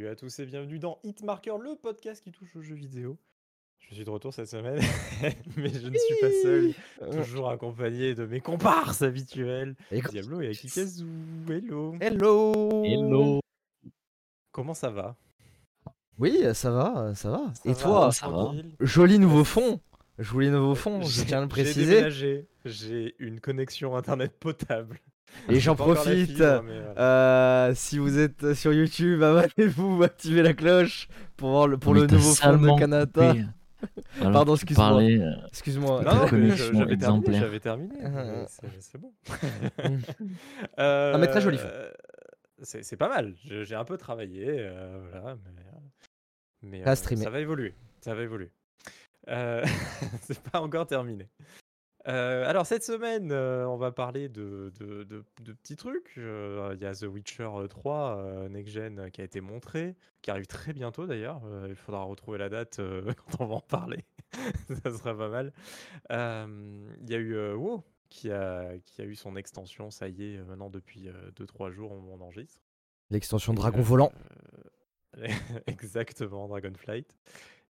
Salut à tous et bienvenue dans Hitmarker, le podcast qui touche aux jeux vidéo. Je suis de retour cette semaine, mais je ne suis pas seul, toujours accompagné de mes comparses habituels. et Diablo et Akikazu, hello. Hello Hello. Comment ça va? Oui, ça va, ça va. Ça et va, toi, ça va joli nouveau fond Joli nouveau fond, je tiens à le J'ai préciser. déménagé, j'ai une connexion internet potable. Et j'en profite. fibre, mais voilà. euh, si vous êtes sur YouTube, abonnez-vous, activez la cloche pour voir le, pour Mais le nouveau salement de. Alors Pardon, excuse-moi. parlais, euh, Excuse-moi. Non, non, mais connexion je- j'avais terminé, exemplaire. j'avais terminé. Ah, euh, ah. C'est c'est bon. Non, mais très joli. Euh, C'est c'est pas mal. Je- J'ai un peu travaillé, euh, voilà, mais, euh, euh, ça va évoluer. Ça va évoluer. Euh, c'est pas encore terminé. Euh, alors cette semaine, euh, on va parler de, de- de- de petits trucs. Euh, Il y a The Witcher 3 euh, Next Gen qui a été montré, qui arrive très bientôt d'ailleurs. Il faudra retrouver la date quand on va en parler. Ça sera pas mal. Il y a eu WoW qui a, qui a eu son extension, ça y est, maintenant depuis 2-3 jours on, on enregistre. L'extension Et, Dragon Volant. Exactement, Dragonflight.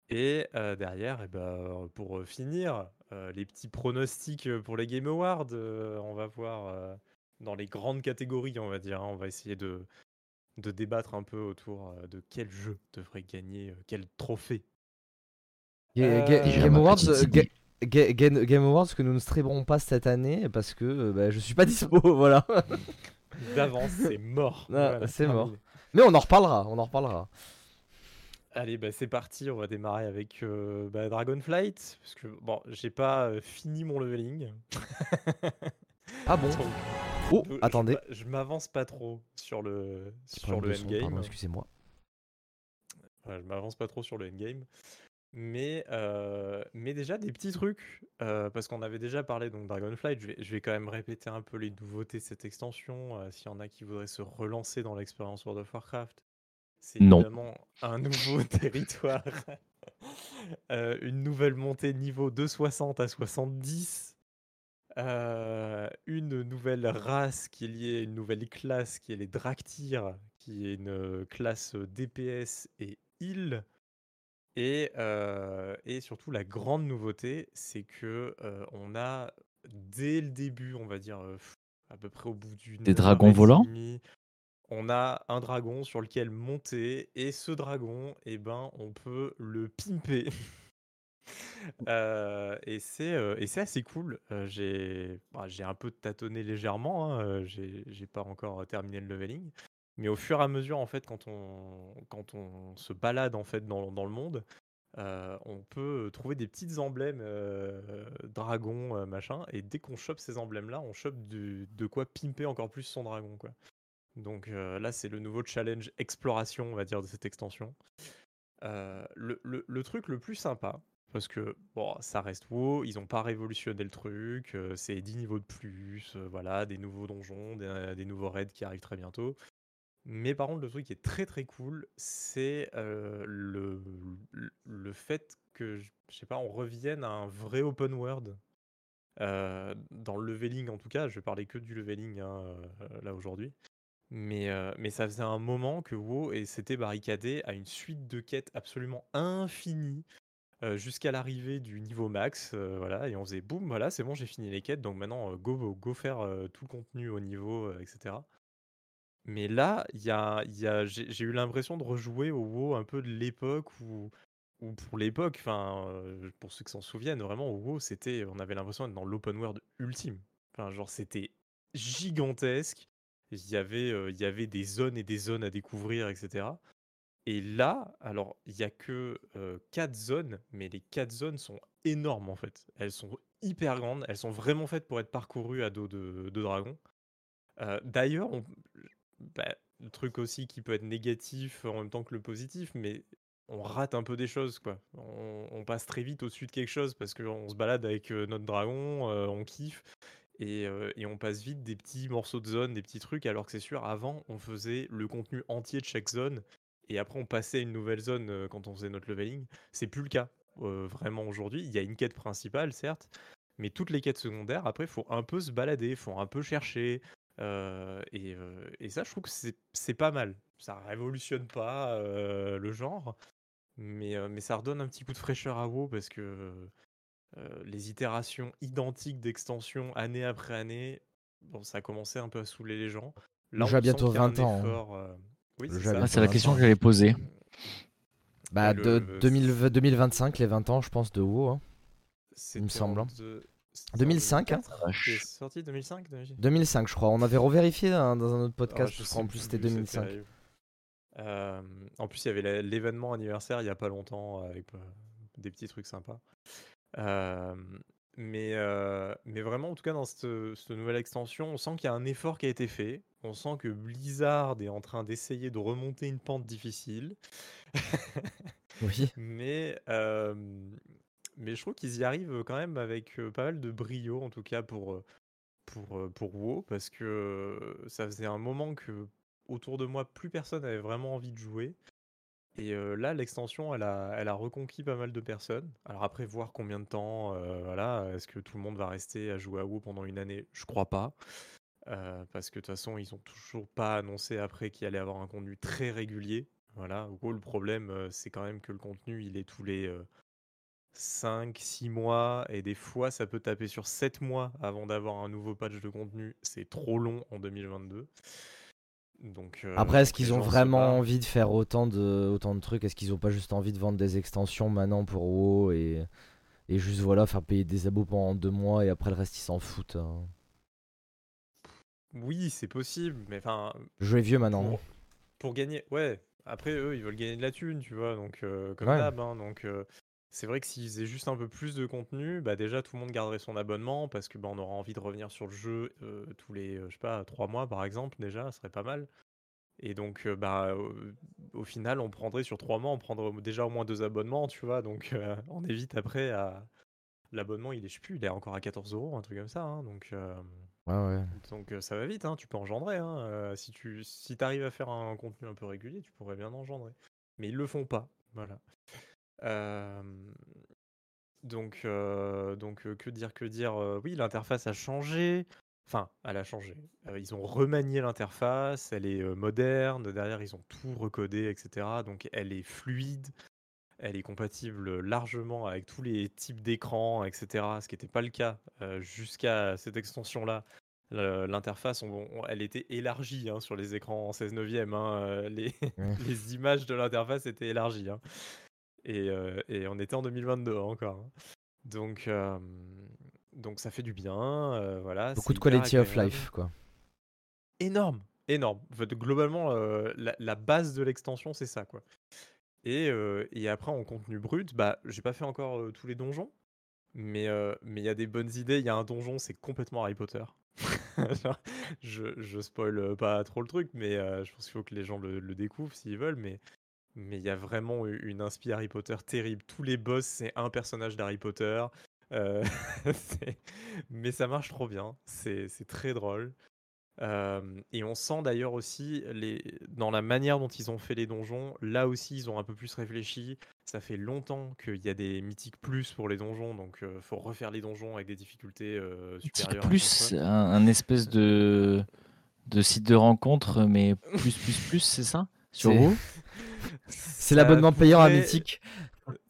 Et derrière, eh ben, pour finir, les petits pronostics euh, pour les Game Awards, euh, on va voir euh, dans les grandes catégories, on va dire. hein, on va essayer de, de débattre un peu autour euh, de quel jeu devrait gagner euh, quel trophée. Ga- ga- Euh, Déjà, Game Awards, euh, ga- Game Awards que nous ne streamerons pas cette année parce que euh, bah, je suis pas dispo, voilà. D'avance, c'est mort. Ah, Voilà, c'est mort. terminé. Mais on en reparlera, on en reparlera. Allez, bah, c'est parti, on va démarrer avec euh, bah, Dragonflight, parce que bon, j'ai pas euh, fini mon leveling. Ah bon Donc, Oh, je- attendez. Je, m'avance pas trop sur le, sur le endgame. excusez-moi. Ouais, je m'avance pas trop sur le endgame. Mais, euh, mais déjà des petits trucs, parce qu'on avait déjà parlé donc Dragonflight, je vais, je vais quand même répéter un peu les nouveautés de cette extension, s'il y en a qui voudraient se relancer dans l'expérience World of Warcraft. C'est évidemment un nouveau territoire, euh, une nouvelle montée de niveau de 60 à 70, euh, une nouvelle race qui est liée à une nouvelle classe qui est les Draktyr, qui est une classe DPS et heal. Et, euh, et surtout, la grande nouveauté, c'est que euh, on a dès le début, on va dire à peu près au bout d'une Des dragons volants on a un dragon sur lequel monter et ce dragon, eh ben, on peut le pimper. Euh, et c'est euh, et c'est assez cool. Euh, j'ai bah, j'ai un peu tâtonné légèrement. hein, j'ai pas encore terminé le leveling. Mais au fur et à mesure, en fait, quand on, quand on se balade en fait dans, dans le monde, on peut trouver des petites emblèmes dragons, euh, machin. Et dès qu'on chope ces emblèmes-là, on chope du- de quoi pimper encore plus son dragon, quoi. Donc euh, là, c'est le nouveau challenge exploration, on va dire, de cette extension. Euh, le, truc le plus sympa, parce que bon, ça reste WoW, ils n'ont pas révolutionné le truc, euh, c'est 10 niveaux de plus, voilà, des nouveaux donjons, des, nouveaux raids qui arrivent très bientôt. Mais par contre, le truc qui est très très cool, c'est le, fait que, je sais pas, on revienne à un vrai open world. Dans le leveling en tout cas, je vais parler que du leveling hein, là aujourd'hui. Mais, euh, mais ça faisait un moment que WoW s'était barricadé à une suite de quêtes absolument infinies euh, jusqu'à l'arrivée du niveau max. euh, voilà, et on faisait boum, voilà, c'est bon, j'ai fini les quêtes, donc maintenant go, go, faire tout le contenu au niveau, etc. Mais là, y a, y a, j'ai eu l'impression de rejouer au WoW un peu de l'époque où, où pour l'époque, pour ceux qui s'en souviennent, vraiment, au WoW, on avait l'impression d'être dans l'open world ultime. Enfin, genre, c'était gigantesque. Il y avait, il y avait des zones et des zones à découvrir, etc. Et là, alors, il y a que euh, quatre zones, mais les quatre zones sont énormes en fait. Elles sont hyper grandes, elles sont vraiment faites pour être parcourues à dos de, de dragon. D'ailleurs, bah, le truc aussi qui peut être négatif en même temps que le positif, mais on rate un peu des choses, quoi. On, passe très vite au-dessus de quelque chose parce qu'on se balade avec notre dragon, on kiffe, et, euh, et on passe vite des petits morceaux de zone, des petits trucs, alors que c'est sûr, avant, on faisait le contenu entier de chaque zone, et après, on passait à une nouvelle zone euh, quand on faisait notre leveling. C'est plus le cas, euh, vraiment, aujourd'hui. Il y a une quête principale, certes, mais toutes les quêtes secondaires, après, il faut un peu se balader, il faut un peu chercher, et, et, ça, je trouve que c'est pas mal. Ça révolutionne pas le genre, mais, mais ça redonne un petit coup de fraîcheur à WoW parce que les itérations identiques d'extension année après année, bon, ça a commencé un peu à saouler les gens. Là, J'ai bientôt 20 ans. Hein. Oui, c'est la question que j'allais poser. Bah, de, 2025, les 20 ans, je pense, de WoW. Hein. Il me semble. 2005 hein. C'est sorti 2005 2005, je crois. On avait revérifié dans un autre podcast. je crois en plus c'était 2005. Euh, en plus, il y avait l'événement anniversaire il y a pas longtemps avec euh, des petits trucs sympas. Mais, mais vraiment, en tout cas, dans cette, cette nouvelle extension, on sent qu'il y a un effort qui a été fait. On sent que Blizzard est en train d'essayer de remonter une pente difficile. oui. Mais, mais je trouve qu'ils y arrivent quand même avec pas mal de brio, en tout cas pour, pour, pour WoW, parce que ça faisait un moment que autour de moi, plus personne n'avait vraiment envie de jouer. Et là, l'extension, elle a, elle reconquis pas mal de personnes. Alors après, voir combien de temps, est-ce que tout le monde va rester à jouer à WoW pendant une année? Je crois pas. parce que de toute façon, ils ont toujours pas annoncé après qu'il allait avoir un contenu très régulier. Voilà, WoW, le problème, c'est quand même que le contenu, il est tous les 5, 6 mois, et des fois ça peut taper sur 7 mois avant d'avoir un nouveau patch de contenu. C'est trop long en 2022. Donc, euh, Après, est-ce qu'ils ont vraiment envie de faire autant de, autant de trucs? Est-ce qu'ils ont pas juste envie de vendre des extensions maintenant pour WoW et, et juste voilà faire payer des abos pendant 2 mois et après le reste ils s'en foutent hein? Oui, c'est possible, mais enfin. Jeu est vieux maintenant. Pour, pour, gagner, ouais. Après, eux, ils veulent gagner de la thune, tu vois, donc euh, comme d'hab. Hein, donc, euh, c'est vrai que s'ils faisaient juste un peu plus de contenu, bah déjà tout le monde garderait son abonnement parce que bah, on aura envie de revenir sur le jeu euh, tous les, euh, je sais pas, trois mois par exemple déjà, ce serait pas mal. Et donc euh, bah au, final on prendrait sur trois mois, on prendrait déjà au moins deux abonnements, tu vois, donc on évite après à l'abonnement il est je sais plus, il est encore à 14 euros, un truc comme ça, hein, donc ouais, ouais. donc ça va vite, hein, tu peux engendrer, hein, si tu si arrives à faire un contenu un peu régulier, tu pourrais bien engendrer, mais ils le font pas, voilà donc, donc que dire, que dire Oui, l'interface a changé. Enfin, elle a changé. ils ont remanié l'interface, elle est moderne. Derrière, ils ont tout recodé, etc. Donc, elle est fluide. Elle est compatible largement avec tous les types d'écrans, etc. Ce qui n'était pas le cas jusqu'à cette extension-là. L'interface, elle était élargie hein, sur les écrans en 16 neuvième. Hein, les, les, images de l'interface étaient élargies. Hein. Et, et, on était en 2022 encore. Hein. Donc, donc ça fait du bien. voilà, Beaucoup de quality of life, quoi. Énorme, énorme. Globalement, la, la, base de l'extension, c'est ça, quoi. Et, et, après, en contenu brut, bah, j'ai pas fait encore tous les donjons, mais mais il y a des bonnes idées. Il y a un donjon, c'est complètement Harry Potter. je, je spoil pas trop le truc, mais je pense qu'il faut que les gens le, le découvrent s'ils veulent. Mais mais il y a vraiment une inspi Harry Potter terrible. Tous les boss, c'est un personnage d'Harry Potter. Euh, mais ça marche trop bien. C'est très drôle. Euh, et on sent d'ailleurs aussi les... dans la manière dont ils ont fait les donjons, là aussi ils ont un peu plus réfléchi. Ça fait longtemps qu'il y a des mythiques plus pour les donjons, donc il euh, faut refaire les donjons avec des difficultés supérieures. Plus, un, un, espèce de, de site de rencontre, mais plus, plus, plus, c'est ça? Sur vous C'est l'abonnement payant à Mythique.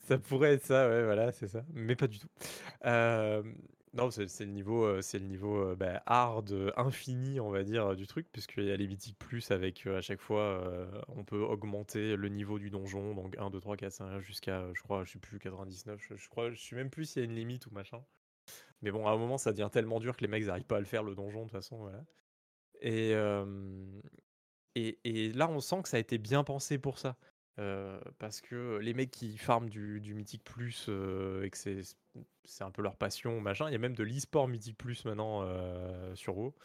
Ça pourrait être ça, ouais, voilà, c'est ça. Mais pas du tout. Euh, non, c'est le niveau, euh, c'est le niveau euh, bah, hard infini, on va dire, du truc, puisqu'il y a les mythiques plus avec à chaque fois, on peut augmenter le niveau du donjon, donc 1, 2, 3, 4, 5, jusqu'à, je crois, je sais plus, 99, je, crois, je suis même plus s'il y a une limite ou machin. Mais bon, à un moment, ça devient tellement dur que les mecs n'arrivent pas à le faire, le donjon, de toute façon, voilà. Et, et, là, on sent que ça a été bien pensé pour ça parce que les mecs qui farment du, Mythic Plus et que c'est, c'est un peu leur passion, machin, il y a même de l'e-sport Mythic Plus maintenant sur WoW.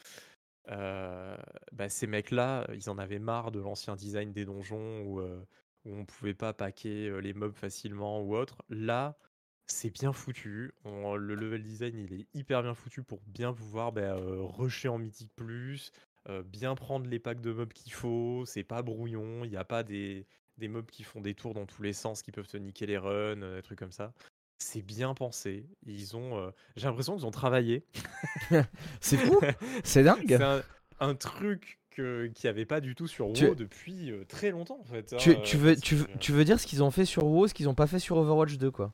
Bah, ces mecs-là, ils en avaient marre de l'ancien design des donjons où, où on pouvait pas paquer les mobs facilement ou autre. Là, c'est bien foutu. le level design, il est hyper bien foutu pour bien pouvoir bah, rusher en Mythic Plus, bien prendre les packs de mobs qu'il faut. C'est pas brouillon, il n'y a pas des, des mobs qui font des tours dans tous les sens, qui peuvent te niquer les runs, euh, des trucs comme ça. C'est bien pensé. Ils ont, euh, j'ai l'impression qu'ils ont travaillé. c'est fou, c'est dingue. un truc qu'il n'y avait pas du tout sur Tu- WoW depuis euh, très longtemps en fait. hein, Tu, euh, tu veux, tu, veux, tu veux dire ce qu'ils ont fait sur WoW, ce qu'ils ont pas fait sur Overwatch 2, quoi?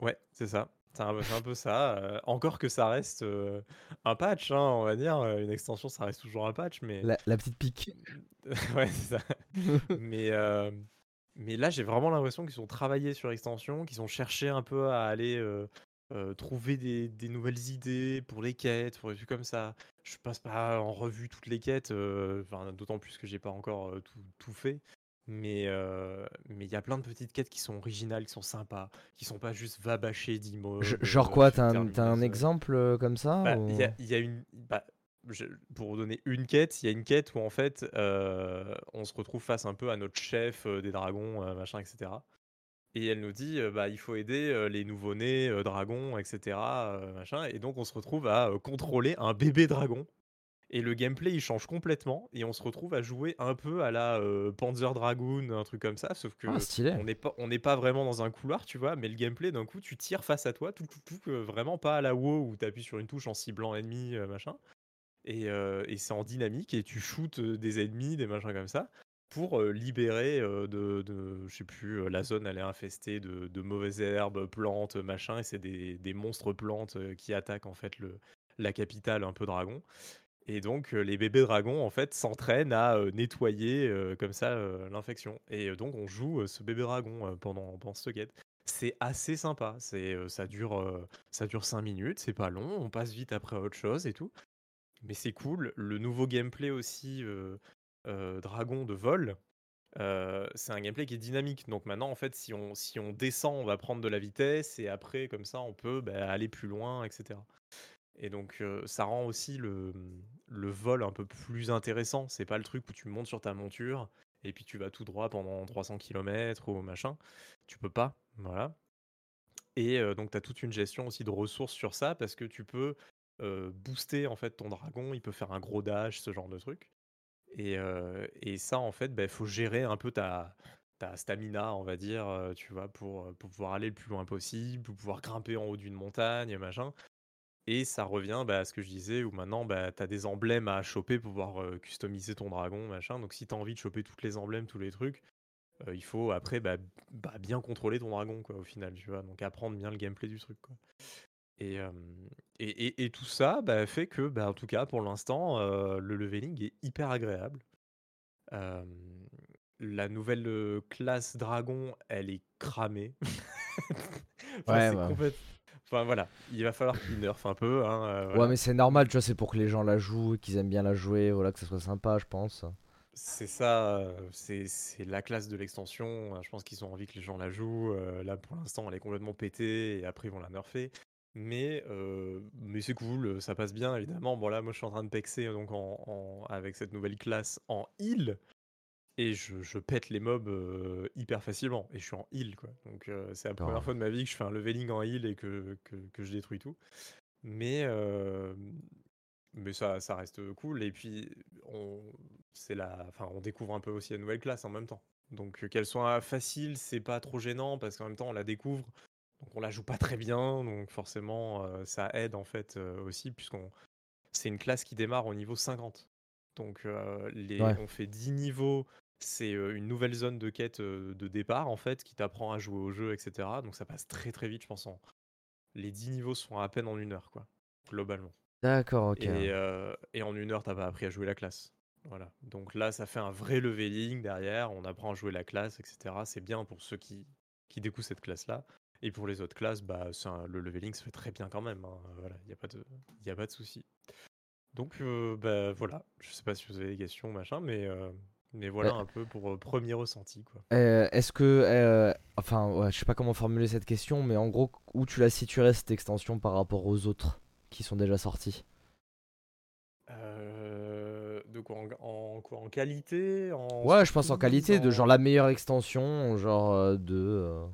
Ouais, c'est ça. C'est un, peu ça. euh, encore que ça reste euh, un patch, hein, on va dire. Une extension, ça reste toujours un patch, mais. La, la petite pique. ouais, c'est ça. mais, euh, mais là, j'ai vraiment l'impression qu'ils ont travaillé sur extension, qu'ils ont cherché un peu à aller trouver des, des nouvelles idées pour les quêtes, pour des trucs comme ça. Je passe pas en revue toutes les quêtes, d'autant plus que j'ai pas encore tout, tout fait. Mais euh, mais il y a plein de petites quêtes qui sont originales, qui sont sympas, qui sont pas juste va bâcher d'immeubles. Genre quoi, t'as un, exemple euh, comme ça Bah, ou- y, a, il y a une. bah, je- pour donner une quête, il y a une quête où en fait euh, on se retrouve face un peu à notre chef euh, des dragons, euh, machin, etc. Et elle nous dit bah il faut aider les nouveau-nés dragons, etc. machin. Et donc on se retrouve à contrôler un bébé dragon. Et le gameplay il change complètement et on se retrouve à jouer un peu à la euh, Panzer Dragoon, un truc comme ça, sauf que Ah, stylé. on n'est pas, on n'est pas vraiment dans un couloir, tu vois, mais le gameplay, d'un coup, tu tires face à toi, tout, tout, tout, vraiment pas à la WoW où tu appuies sur une touche en ciblant ennemi, euh, machin. Et, euh, et c'est en dynamique et tu shootes des ennemis, des machins comme ça, pour libérer de, de, je sais plus, la zone elle est infestée de, de mauvaises herbes, plantes, machin, et c'est des, des monstres plantes qui attaquent en fait le, la capitale un peu dragon. Et donc, les bébés dragons, en fait, s'entraînent à nettoyer comme ça l'infection. Et donc, on joue ce bébé dragon pendant, pendant cette quête. C'est assez sympa. C'est, ça, dure, ça dure 5 minutes, c'est pas long, on passe vite après autre chose et tout. Mais c'est cool. Le nouveau gameplay aussi, dragon de vol, c'est un gameplay qui est dynamique. Donc maintenant, en fait, si on, si on descend, on va prendre de la vitesse et après, comme ça, on peut bah, aller plus loin, etc. Et donc, euh, ça rend aussi le, vol un peu plus intéressant. C'est pas le truc où tu montes sur ta monture et puis tu vas tout droit pendant 300 km ou machin. Tu peux pas, voilà. Et euh, donc, tu as toute une gestion aussi de ressources sur ça parce que tu peux euh, booster en fait ton dragon. Il peut faire un gros dash, ce genre de truc. Et, ça, en fait, il faut gérer un peu ta, ta stamina, on va dire, tu vois, pour, pour pouvoir aller le plus loin possible, pour pouvoir grimper en haut d'une montagne, machin. Et ça revient bah, à ce que je disais, où maintenant, bah, tu as des emblèmes à choper pour pouvoir euh, customiser ton dragon, machin. Donc si tu as envie de choper toutes les emblèmes, tous les trucs, euh, il faut après bah, bah, bien contrôler ton dragon, quoi, au final, tu vois. Donc apprendre bien le gameplay du truc, quoi. Et, euh, et, et- et tout ça bah, fait que, bah, en tout cas, pour l'instant, euh, le leveling est hyper agréable. Euh, la nouvelle classe dragon, elle est cramée. Enfin, Ouais, c'est ouais. complète- Enfin voilà, il va falloir qu'ils nerfent un peu. hein, euh, voilà. Ouais, mais c'est normal, tu vois, c'est pour que les gens la jouent, qu'ils aiment bien la jouer, voilà, que ça soit sympa, je pense. C'est ça, euh, c'est la classe de l'extension. euh, Je pense qu'ils ont envie que les gens la jouent. euh, Là, pour l'instant, elle est complètement pétée et après, ils vont la nerfer. Mais, euh, mais c'est cool, ça passe bien, évidemment. Bon, là, moi, je suis en train de pexer donc, en, en- avec cette nouvelle classe en heal. Et je, je pète les mobs euh, hyper facilement. Et je suis en heal, quoi. Donc, euh, c'est la première fois de ma vie que je fais un leveling en heal et que, que, que je détruis tout. Mais, euh, mais ça, ça reste cool. Et puis, on, la, enfin, on découvre un peu aussi la nouvelle classe en même temps. Donc, euh, qu'elle soit facile, c'est pas trop gênant parce qu'en même temps, on la découvre. Donc, on la joue pas très bien. Donc, forcément, ça aide en fait aussi, puisqu'on, c'est une classe qui démarre au niveau 50. Donc, les, Ouais. on fait 10 niveaux. C'est euh, une nouvelle zone de quête euh, de départ en fait qui t'apprend à jouer au jeu, etc. Donc, ça passe très très vite, je pense. En... Les 10 niveaux sont à peine en une heure, quoi, globalement. D'accord, ok. Et, euh, et en une heure, t'as pas appris à jouer la classe. Voilà. Donc là, ça fait un vrai leveling derrière. On apprend à jouer la classe, etc. C'est bien pour ceux qui, qui découvrent cette classe-là. Et pour les autres classes, bah, un- le leveling se fait très bien quand même. hein. Voilà, il n'y a pas de, y a pas de souci. Donc euh, bah, voilà. Je sais pas si vous avez des questions, machin, mais, euh, mais voilà Ouais. un peu pour euh, premier ressenti. Quoi. Euh, Est-ce que. euh, enfin, ouais, je sais pas comment formuler cette question, mais en gros, où tu la situerais cette extension par rapport aux autres qui sont déjà sortis? Euh, de quoi en, en quoi? En qualité? En Ouais, je pense en qualité, de en- genre la meilleure extension, genre euh, de. euh,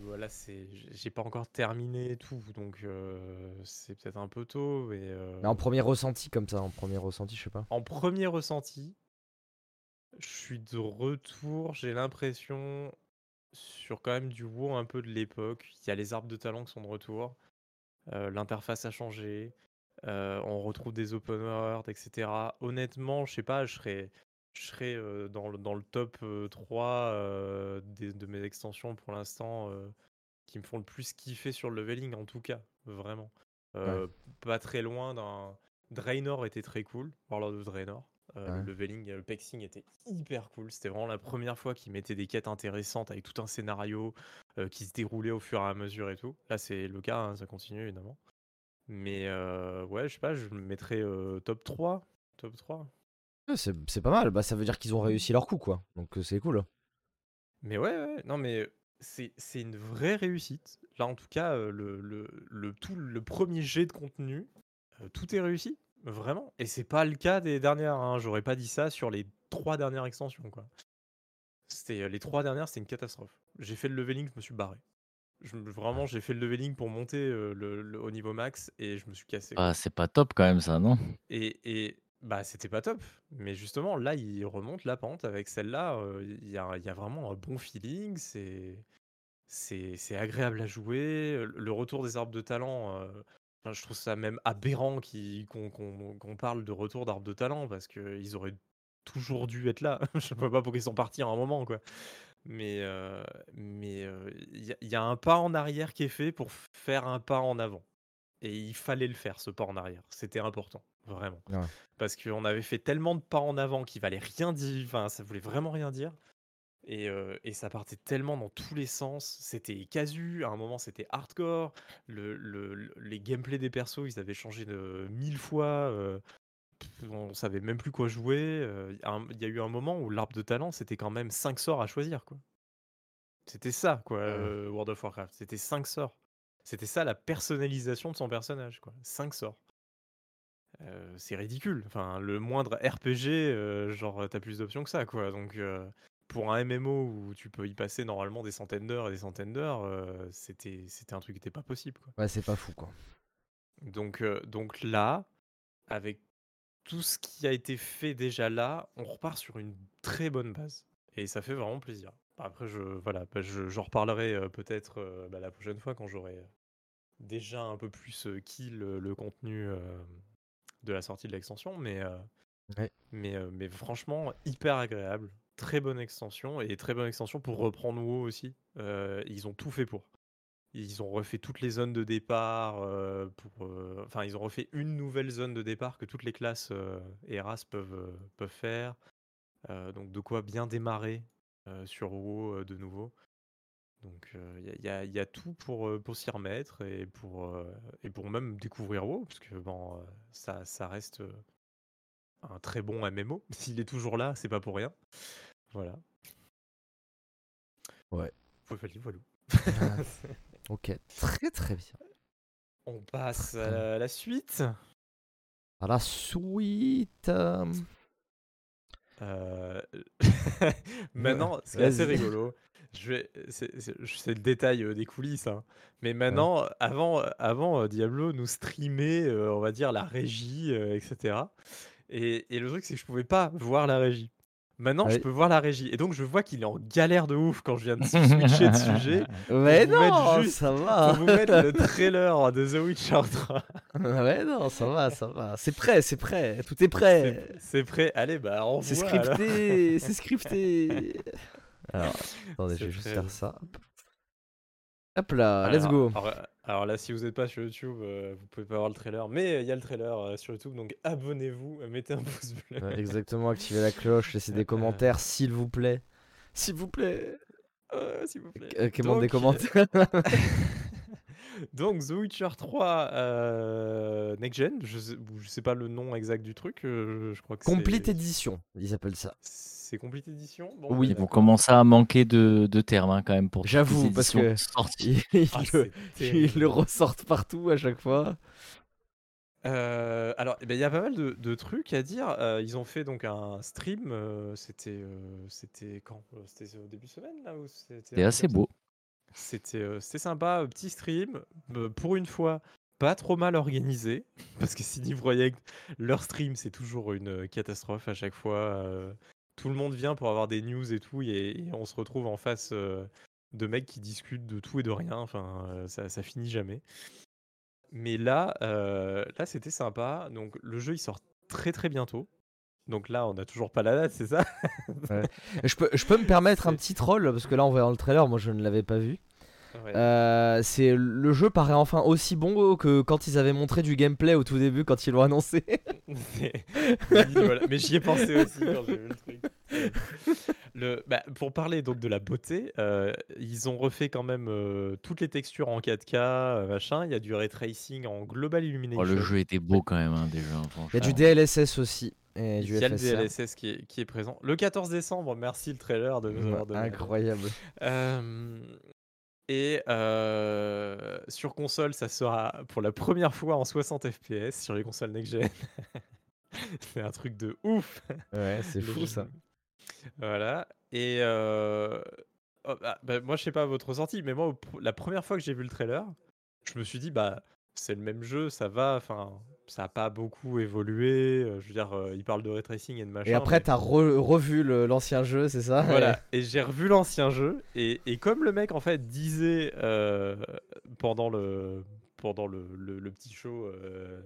voilà, c'est, j'ai- j'ai pas encore terminé tout, donc euh, c'est peut-être un peu tôt. Mais, euh, Mais en premier ressenti, comme ça, en premier ressenti, je sais pas. en premier ressenti, je suis de retour. J'ai l'impression sur quand même du WoW un peu de l'époque. Il y a les arbres de talent qui sont de retour. Euh, L'interface a changé. on retrouve des open world, etc. Honnêtement, je sais pas, je serais, je serais dans, le, dans le top 3 de mes extensions pour l'instant qui me font le plus kiffer sur le leveling, en tout cas, vraiment. Pas très loin d'un. Draenor était très cool, parlant de Draenor. Le leveling, le pexing était hyper cool. C'était vraiment la première fois qu'ils mettaient des quêtes intéressantes avec tout un scénario qui se déroulait au fur et à mesure et tout. Là, c'est le cas, hein, ça continue évidemment. Mais ouais, je sais pas, je me mettrais top 3. Top 3. c'est pas mal, bah, ça veut dire qu'ils ont réussi leur coup, quoi. Donc c'est cool. Mais ouais, ouais, non, mais c'est une vraie réussite. Là, en tout cas, le, le, le, tout, le premier jet de contenu, tout est réussi. Vraiment. Et c'est pas le cas des dernières. Hein. J'aurais pas dit ça sur les trois dernières extensions. Quoi. C'était les trois dernières, c'était une catastrophe. J'ai fait le leveling, je me suis barré. Je, vraiment, j'ai fait le leveling pour monter le, au niveau max et je me suis cassé. Ah, c'est pas top quand même ça, non? Et, et bah, c'était pas top. Mais justement, là, il remonte la pente avec celle-là. Il y, a, y, a, vraiment un bon feeling. C'est c'est agréable à jouer. Le retour des arbres de talent, je trouve ça même aberrant qu'on parle de retour d'arbres de talent parce qu'ils auraient toujours dû être là. je ne sais pas pourquoi ils sont partis à un moment, quoi. Mais mais il y, a un pas en arrière qui est fait pour faire un pas en avant. Et il fallait le faire, ce pas en arrière. C'était important, vraiment. Parce qu'on avait fait tellement de pas en avant qui valait rien dire. Enfin, ça voulait vraiment rien dire. Et, ça partait tellement dans tous les sens. C'était casu, à un moment c'était hardcore. Le, les gameplays des persos, ils avaient changé de mille fois. on savait même plus quoi jouer. Il y a eu un moment où l'arbre de talent, c'était quand même 5 sorts à choisir. quoi. C'était ça, quoi, World of Warcraft. C'était 5 sorts. C'était ça la personnalisation de son personnage, quoi. 5 sorts. c'est ridicule. Enfin, le moindre RPG, genre, t'as plus d'options que ça, quoi. Donc, pour un MMO où tu peux y passer normalement des centaines d'heures et des centaines d'heures, euh, c'était, c'était un truc qui n'était pas possible. Quoi. Ouais, c'est pas fou, quoi. Donc, euh, donc là, avec tout ce qui a été fait déjà là, on repart sur une très bonne base. Et ça fait vraiment plaisir. Après, je, voilà, bah, je, j'en reparlerai euh, peut-être bah, la prochaine fois quand j'aurai déjà un peu plus kill le, contenu de la sortie de l'extension. Mais, mais, mais franchement, hyper agréable très bonne extension et très bonne extension pour reprendre WoW aussi. Euh, ils ont tout fait pour. Ils ont refait toutes les zones de départ. Euh, pour, euh, enfin, ils ont refait une nouvelle zone de départ que toutes les classes ERAS peuvent, peuvent faire. donc, de quoi bien démarrer sur WoW de nouveau. Donc, il y, y, a tout pour, pour s'y remettre et pour, et pour même découvrir WoW, parce que ça, ça reste un très bon MMO. S'il est toujours là, c'est pas pour rien. Voilà. Ouais. Voilà, voilà. ok, très très bien. On passe à la suite. À la suite. Euh... maintenant, c'est assez rigolo. Je vais, c'est, le détail euh, des coulisses, hein. mais maintenant, avant, avant euh, Diablo nous streamait, euh, on va dire la régie, etc. Et, et, le truc, c'est que je pouvais pas voir la régie. Maintenant, je peux voir la régie. Et donc, je vois qu'il est en galère de ouf quand je viens de switcher de sujet. Mais non, ça va. Pour vous mettre le trailer de The Witcher 3. ouais, non, ça va, ça va. C'est prêt, c'est prêt. Tout est prêt. C'est prêt. Allez, bah, on C'est scripté, c'est scripté. Alors, attendez, je vais juste faire ça. Hop là, let's go. Alors, là, si vous n'êtes pas sur YouTube, euh, vous pouvez pas voir le trailer, mais il y a le trailer euh, sur YouTube, donc abonnez-vous, mettez un pouce bleu. exactement, activez la cloche, laissez des commentaires, s'il vous plaît. S'il vous plaît. s'il vous plaît. Euh, donc, des commentaires. donc, The Witcher 3 Next Gen, je sais, je sais pas le nom exact du truc, je crois que Complete Edition, ils appellent ça c'est Complete Edition Oui, ils vont commencer à manquer de, de termes hein, quand même pour J'avoue, parce que ils, ah, le, ressortent partout à chaque fois. Euh, alors, eh ben, il y a pas mal de, de trucs à dire. Euh, ils ont fait donc un stream. Euh, c'était, c'était quand C'était au début de semaine là C'était assez beau. C'était, c'était sympa, petit stream. pour une fois, pas trop mal organisé, parce que Sydney Project, leur stream, c'est toujours une catastrophe à chaque fois tout le monde vient pour avoir des news et tout, et, on se retrouve en face euh, de mecs qui discutent de tout et de rien. Enfin, euh, ça, ça finit jamais. Mais là, euh, là c'était sympa. Donc le jeu il sort très très bientôt. Donc là, on n'a toujours pas la date, c'est ça? Je, peux, je peux me permettre un petit troll parce que là, en voyant le trailer, moi je ne l'avais pas vu. Euh, c'est le jeu paraît enfin aussi bon que quand ils avaient montré du gameplay au tout début quand ils l'ont annoncé. Mais j'y ai pensé aussi quand j'ai vu le truc. Le, bah, pour parler donc de la beauté, euh, ils ont refait quand même euh, toutes les textures en 4K, machin. Il y a du ray tracing en global illumination. Oh, le jeu était beau quand même hein, déjà. Il y a du DLSS aussi. Et il y a le DLSS qui est, qui est, présent. Le 14 décembre, merci le trailer de nous avoir Incroyable. Et sur console, ça sera pour la première fois en 60 FPS sur les consoles next-gen. c'est un truc de ouf. Ouais, c'est fou ça. Voilà. Et oh, bah, bah, moi, je sais pas votre ressenti, mais moi, la première fois que j'ai vu le trailer, je me suis dit, bah, c'est le même jeu, ça va. Enfin, ça n'a pas beaucoup évolué. Euh, je veux dire, euh, il parle de ray tracing et de machin. Et après, tu as revu l'ancien jeu, c'est ça? Voilà, et j'ai revu l'ancien jeu. Et, et, comme le mec, en fait, disait euh, pendant, le, pendant le, le, petit show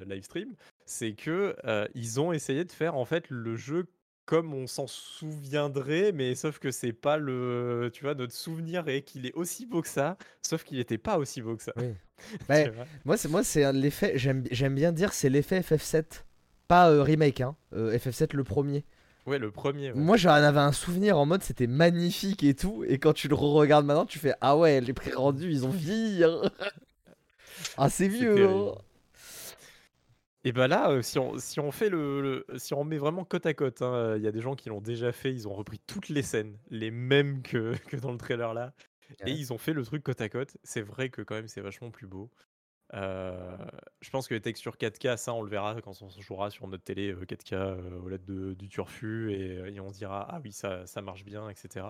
live stream, c'est que ils ont essayé de faire, en fait, le jeu comme on s'en souviendrait, mais sauf que c'est pas le. Tu vois, notre souvenir est qu'il est aussi beau que ça, sauf qu'il n'était pas aussi beau que ça. Oui. Bah, moi, c'est moi, c'est l'effet. J'aime, j'aime bien dire, c'est l'effet FF7, pas euh, remake, hein. Euh, FF7 le premier. Ouais, le premier. Moi, j'en avais un souvenir en mode c'était magnifique et tout, et quand tu le re-regardes maintenant, tu fais ah ouais, les pré-rendus, ils ont vieilli. Hein. ah, c'est vieux. Hein. Et bah là, euh, si on, si on fait le, si on met vraiment côte à côte, hein, il y a des gens qui l'ont déjà fait, ils ont repris toutes les scènes, les mêmes que, que dans le trailer là, et ils ont fait le truc côte à côte. C'est vrai que quand même c'est vachement plus beau. Euh, je pense que les textures 4K, ça on le verra quand on jouera sur notre télé 4K euh, au LED de, du turfu et, et, on se dira ah oui ça, ça marche bien, etc.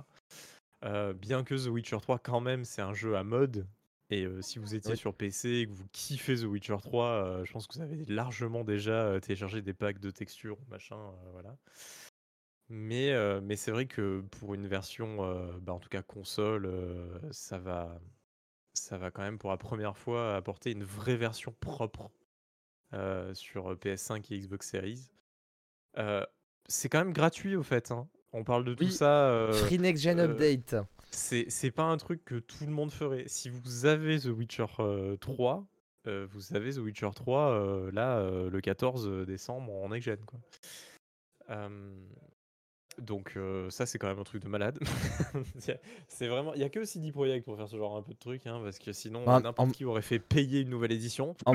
bien que The Witcher 3 quand même c'est un jeu à mode, et si vous étiez sur PC et que vous kiffez The Witcher 3, je pense que vous avez largement déjà téléchargé des packs de textures, machin, voilà. Mais, mais c'est vrai que pour une version, bah, en tout cas console, ça va, ça va quand même pour la première fois apporter une vraie version propre sur PS5 et Xbox Series. c'est quand même gratuit au fait. Hein. On parle de tout ça. Free Next Gen Update. C'est pas un truc que tout le monde ferait. Si vous avez The Witcher 3, euh, euh, vous avez The Witcher 3 euh, là le 14 décembre en next gen quoi. donc ça c'est quand même un truc de malade. c'est vraiment, il y a que CD Projekt pour faire ce genre un peu de truc, hein, parce que sinon bah, n'importe qui aurait fait payer une nouvelle édition.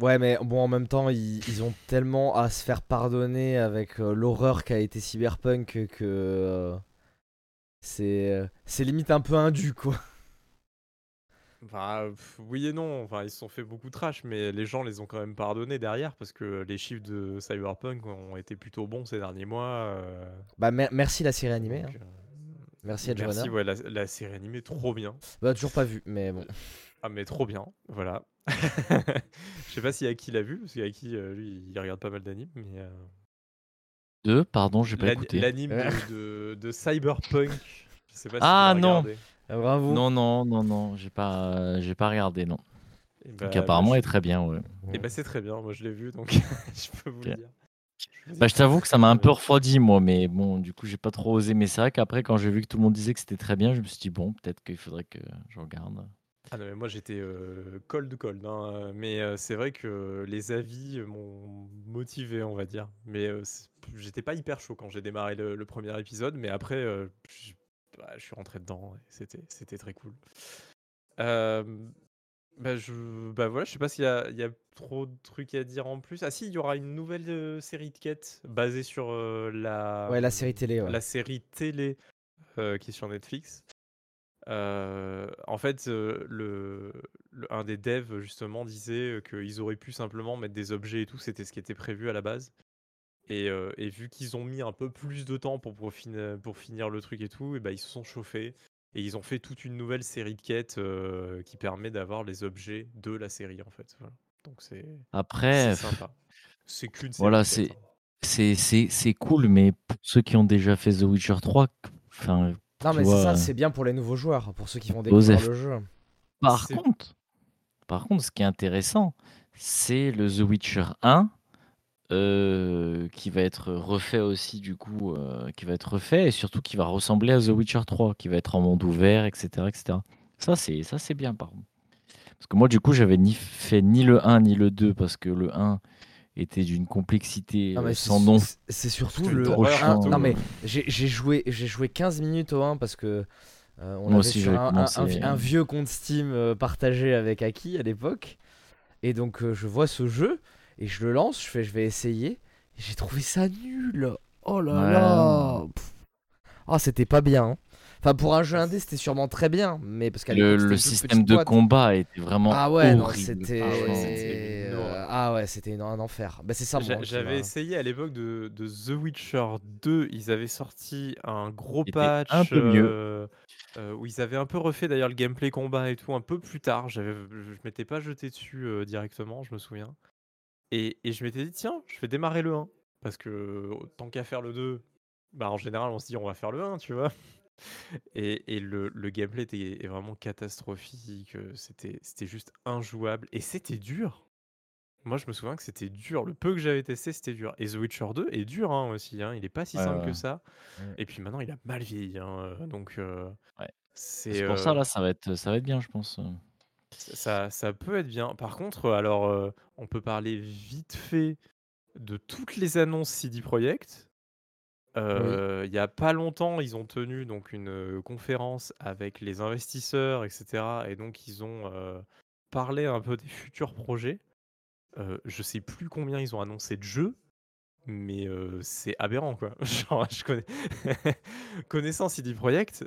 Ouais, mais bon, en même temps, ils, ont tellement à se faire pardonner avec l'horreur qu'a été Cyberpunk que c'est euh, c'est limite un peu indu quoi. Enfin, oui et non. Enfin, ils se sont fait beaucoup trash, mais les gens les ont quand même pardonnés derrière parce que les chiffres de Cyberpunk ont été plutôt bons ces derniers mois. Euh. Bah, merci la série animée. Hein. Euh, merci à Merci, ouais, la, série animée, trop bien. Bah, toujours pas vu, mais bon. Ah, mais trop bien, voilà. Je sais pas si Aki l'a vu, parce qu'Aki, lui, il regarde pas mal d'animes, mais. De Pardon, j'ai pas écouté. L'anime de, de, Cyberpunk. Je sais pas si ah non ah, Bravo. Non, non, non, non, j'ai pas, j'ai pas regardé, non. Et eh donc bah, apparemment, il est très bien, ouais. Et eh bah c'est très bien, moi je l'ai vu, donc je peux vous le dire. Bah, je t'avoue que ça m'a un peu refroidi, moi, mais bon, du coup, j'ai pas trop osé. Mais c'est vrai qu'après, quand j'ai vu que tout le monde disait que c'était très bien, je me suis dit, bon, peut-être qu'il faudrait que je regarde. Ah non, mais moi j'étais euh, cold cold, hein, mais euh, c'est vrai que les avis m'ont motivé, on va dire. Mais euh, j'étais pas hyper chaud quand j'ai démarré le, premier épisode, mais après je, bah, je suis rentré dedans et c'était c'était très cool. bah, je, bah voilà, je sais pas s'il y a, il y a trop de trucs à dire en plus. Ah si, il y aura une nouvelle série de quêtes basée sur la, Ouais, la série télé, la série télé qui est sur Netflix. Euh, en fait, euh, le, un des devs justement disait qu'ils auraient pu simplement mettre des objets et tout, c'était ce qui était prévu à la base. Et, euh, vu qu'ils ont mis un peu plus de temps pour, pour, finir le truc et tout, et bah, ils se sont chauffés et ils ont fait toute une nouvelle série de quêtes qui permet d'avoir les objets de la série en fait. Donc c'est après sympa. C'est qu'une Voilà, c'est hein. c'est cool, mais pour ceux qui ont déjà fait The Witcher 3, enfin non, mais c'est ça, c'est bien pour les nouveaux joueurs, pour ceux qui vont découvrir le jeu. Par contre, Par contre, ce qui est intéressant, c'est le The Witcher 1 euh, qui va être refait aussi du coup, euh, qui va être refait et surtout qui va ressembler à The Witcher 3, qui va être en monde ouvert, etc., etc. Ça c'est ça c'est bien par contre. Parce que moi du coup j'avais ni fait ni le 1 ni le 2 parce que le 1 était d'une complexité euh, sans nom. c'est- surtout le. non, mais j'ai joué, joué 15 minutes au 1 parce que. euh, on Moi avait aussi, un, un- commencé, un vi- un euh, vieux compte Steam euh, partagé avec Aki à l'époque. Et donc euh, je vois ce jeu et je le lance, je fais je vais essayer. Et j'ai trouvé ça nul. Oh là Ouais. là. Ah, c'était pas bien. hein. Enfin, pour un jeu indé, c'était sûrement très bien. Mais parce qu'à Le, système de boîte. combat était vraiment Ah ouais, c'était. Ah ouais, c'était euh, ah un enfer. Bah, c'est ça, J'avais m'a- essayé à l'époque de, de The Witcher 2. Ils avaient sorti un gros patch un peu mieux. euh, euh, où ils avaient un peu refait d'ailleurs le gameplay combat et tout un peu plus tard. J'avais, je m'étais pas jeté dessus euh, directement, je me souviens. Et, et je m'étais dit, tiens, je vais démarrer le 1. Parce que tant qu'à faire le 2, bah, en général, on se dit, on va faire le 1, tu vois. Et, et le, le gameplay était vraiment catastrophique. euh, C'était, c'était juste injouable. Et c'était dur. Moi, je me souviens que c'était dur. Le peu que j'avais testé, c'était dur. Et The Witcher 2 est dur hein, aussi. hein, Il est pas si Ouais, simple ouais. que ça. Ouais. Et puis maintenant, il a mal vieilli. hein, euh, Donc, euh, c'est C'est pour ça là, ça va être ça va être bien, je pense. ça, ça peut être bien. Par contre, alors, euh, on peut parler vite fait de toutes les annonces CD Projekt. Euh, Il y a pas longtemps, ils ont tenu donc une euh, conférence avec les investisseurs, etc. Et donc, ils ont euh, parlé un peu des futurs projets. Je sais plus combien ils ont annoncé de jeux, mais c'est aberrant quoi. Genre, je connais... Connaissant CD Projekt,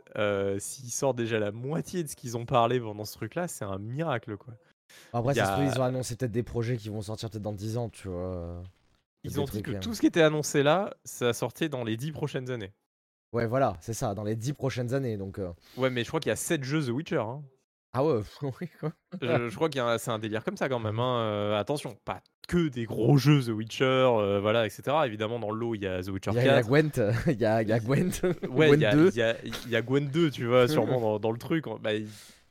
s'ils sortent déjà la moitié de ce qu'ils ont parlé pendant ce truc-là, c'est un miracle quoi. Après, y ça se peut, a- ils ont annoncé peut-être des projets qui vont sortir peut-être dans 10 ans, tu vois? Ils ont dit que tout ce qui était annoncé là, ça sortait dans les 10 prochaines années. Ouais, voilà, c'est ça, dans les 10 prochaines années. Donc, euh, Ouais, mais je crois qu'il y a 7 jeux The Witcher. hein. Ah ouais, oui, quoi. Je, je crois qu'il c'est un délire comme ça quand même. hein. Euh, attention, pas que des gros jeux The Witcher, euh, voilà, etc. Évidemment, dans le lot, il y a The Witcher Il y, a- il y a 4. Gwent, il y a, il y a Gwent, Ouais, Gwent il y, a- 2. il y a, il y a Gwen 2, tu vois, sûrement dans, dans le truc. Bah, il-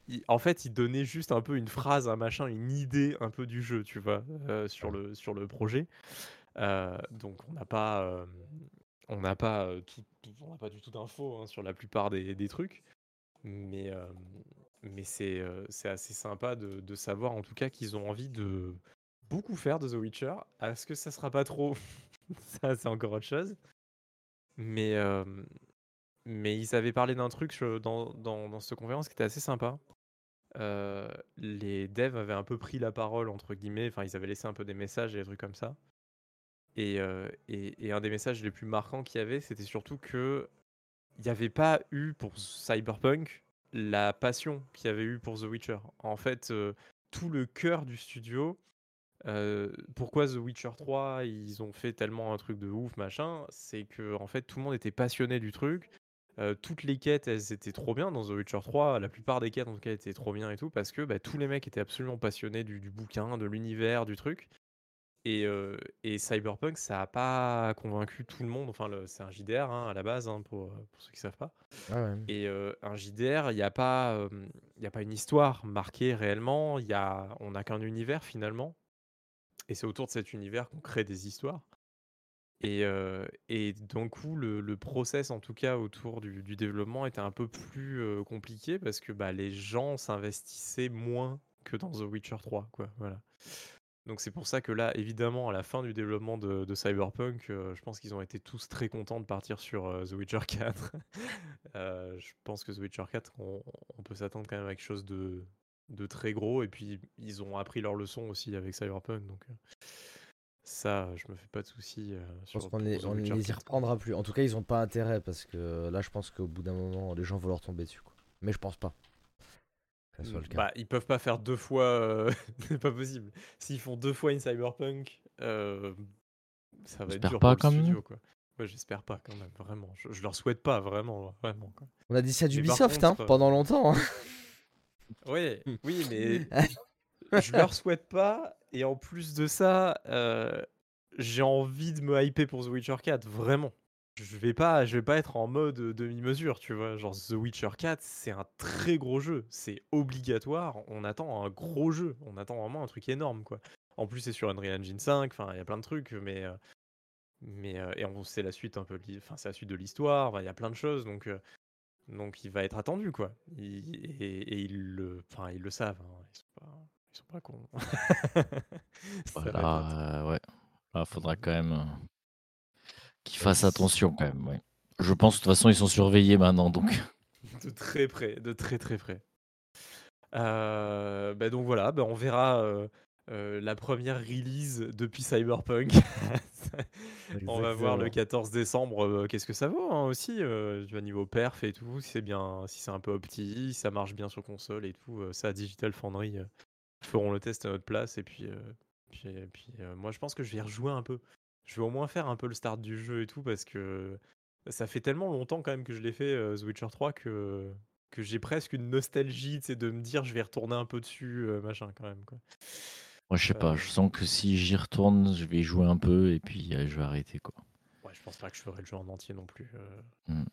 il- en fait, il donnait juste un peu une phrase, un machin, une idée un peu du jeu, tu vois, euh, sur, le, sur le projet. Euh, donc, on n'a pas, euh, on n'a pas, euh, on n'a pas du tout d'infos hein, sur la plupart des, trucs. Mais, mais c'est c'est assez sympa de, de savoir en tout cas qu'ils ont envie de beaucoup faire de The Witcher. Est-ce que ça sera pas trop Ça, c'est encore autre chose. Mais, mais ils avaient parlé d'un truc dans, dans, cette conférence qui était assez sympa. Les devs avaient un peu pris la parole, entre guillemets. Enfin, ils avaient laissé un peu des messages et des trucs comme ça. Et, euh, et, un des messages les plus marquants qu'il y avait, c'était surtout que il n'y avait pas eu pour Cyberpunk la passion qu'il y avait eu pour The Witcher. En fait, euh, tout le cœur du studio, euh, pourquoi The Witcher 3, ils ont fait tellement un truc de ouf, machin, c'est que en fait tout le monde était passionné du truc. Toutes les quêtes, elles étaient trop bien dans The Witcher 3. La plupart des quêtes, en tout cas, étaient trop bien et tout, parce que bah, tous les mecs étaient absolument passionnés du bouquin, de l'univers, du truc. Et, euh, et Cyberpunk, ça a pas convaincu tout le monde. Enfin, c'est un JDR hein, à la base, hein, pour, pour ceux qui savent pas. Ouais. Et euh, un JDR, il n'y a, pas, euh, y a pas une histoire marquée réellement. Y a, on n'a qu'un univers finalement. Et c'est autour de cet univers qu'on crée des histoires. Et, euh, et d'un coup, le, le process, en tout cas, autour du, du développement était un peu plus euh, compliqué parce que bah, les gens s'investissaient moins que dans The Witcher 3. Quoi, voilà. Donc c'est pour ça que là, évidemment, à la fin du développement de, de Cyberpunk, euh, je pense qu'ils ont été tous très contents de partir sur euh, The Witcher 4. Euh, je pense que The Witcher 4, on, on peut s'attendre quand même à quelque chose de, de très gros. Et puis, ils ont appris leur leçon aussi avec Cyberpunk. Donc, ça, je me fais pas de soucis. Je pense qu'on pour les, on y 4. reprendra plus. En tout cas, ils ont pas intérêt parce que là, je pense qu'au bout d'un moment, les gens vont leur tomber dessus. Quoi. Mais je pense pas ça soit le cas. Bah, ils peuvent pas faire deux fois. euh, c'est pas possible. S'ils font deux fois une Cyberpunk, euh, ça va être dur pas, pour quand le même. studio. Quoi. Ouais, j'espère pas quand même, vraiment. Je, je leur souhaite pas, vraiment. vraiment quoi. On a dit ça d'Ubisoft hein, pendant longtemps. hein. Oui, oui, mais je leur souhaite pas. Et en plus de ça, euh, j'ai envie de me hyper pour The Witcher 4, vraiment. Je vais pas, je vais pas être en mode demi-mesure, tu vois. Genre The Witcher 4, c'est un très gros jeu, c'est obligatoire. On attend un gros jeu, on attend vraiment un truc énorme, quoi. En plus, c'est sur Unreal Engine 5, enfin, il y a plein de trucs, mais euh, mais euh, et on c'est la suite un peu, enfin, c'est la suite de l'histoire. Il y a plein de choses, donc euh, donc il va être attendu, quoi. Il- et, et ils le, enfin, ils le savent. hein, Ils sont pas, ils sont pas cons. Voilà, ouais. Là, faudra quand même qu'ils fassent attention quand même. Ouais. Je pense de toute façon ils sont surveillés maintenant, donc De très près, de très très près. Euh, bah donc voilà, bah on verra euh, euh, la première release depuis Cyberpunk. on va voir le 14 décembre qu'est-ce que ça vaut hein, aussi, tu niveau perf et tout, si c'est bien, si c'est un peu opti, si ça marche bien sur console et tout. ça, Digital Foundry feront le test à notre place et puis, puis, puis moi je pense que je vais y rejouer un peu. Je vais au moins faire un peu le start du jeu et tout parce que ça fait tellement longtemps quand même que je l'ai fait euh, The Witcher 3 que que j'ai presque une nostalgie, sais, de me dire je vais retourner un peu dessus, euh, machin quand même quoi. moi je sais pas, Euh, je sens que si j'y retourne, je vais jouer un peu et puis euh, je vais arrêter quoi. Ouais, je pense pas que je ferai le jeu en entier non plus. euh. Mm.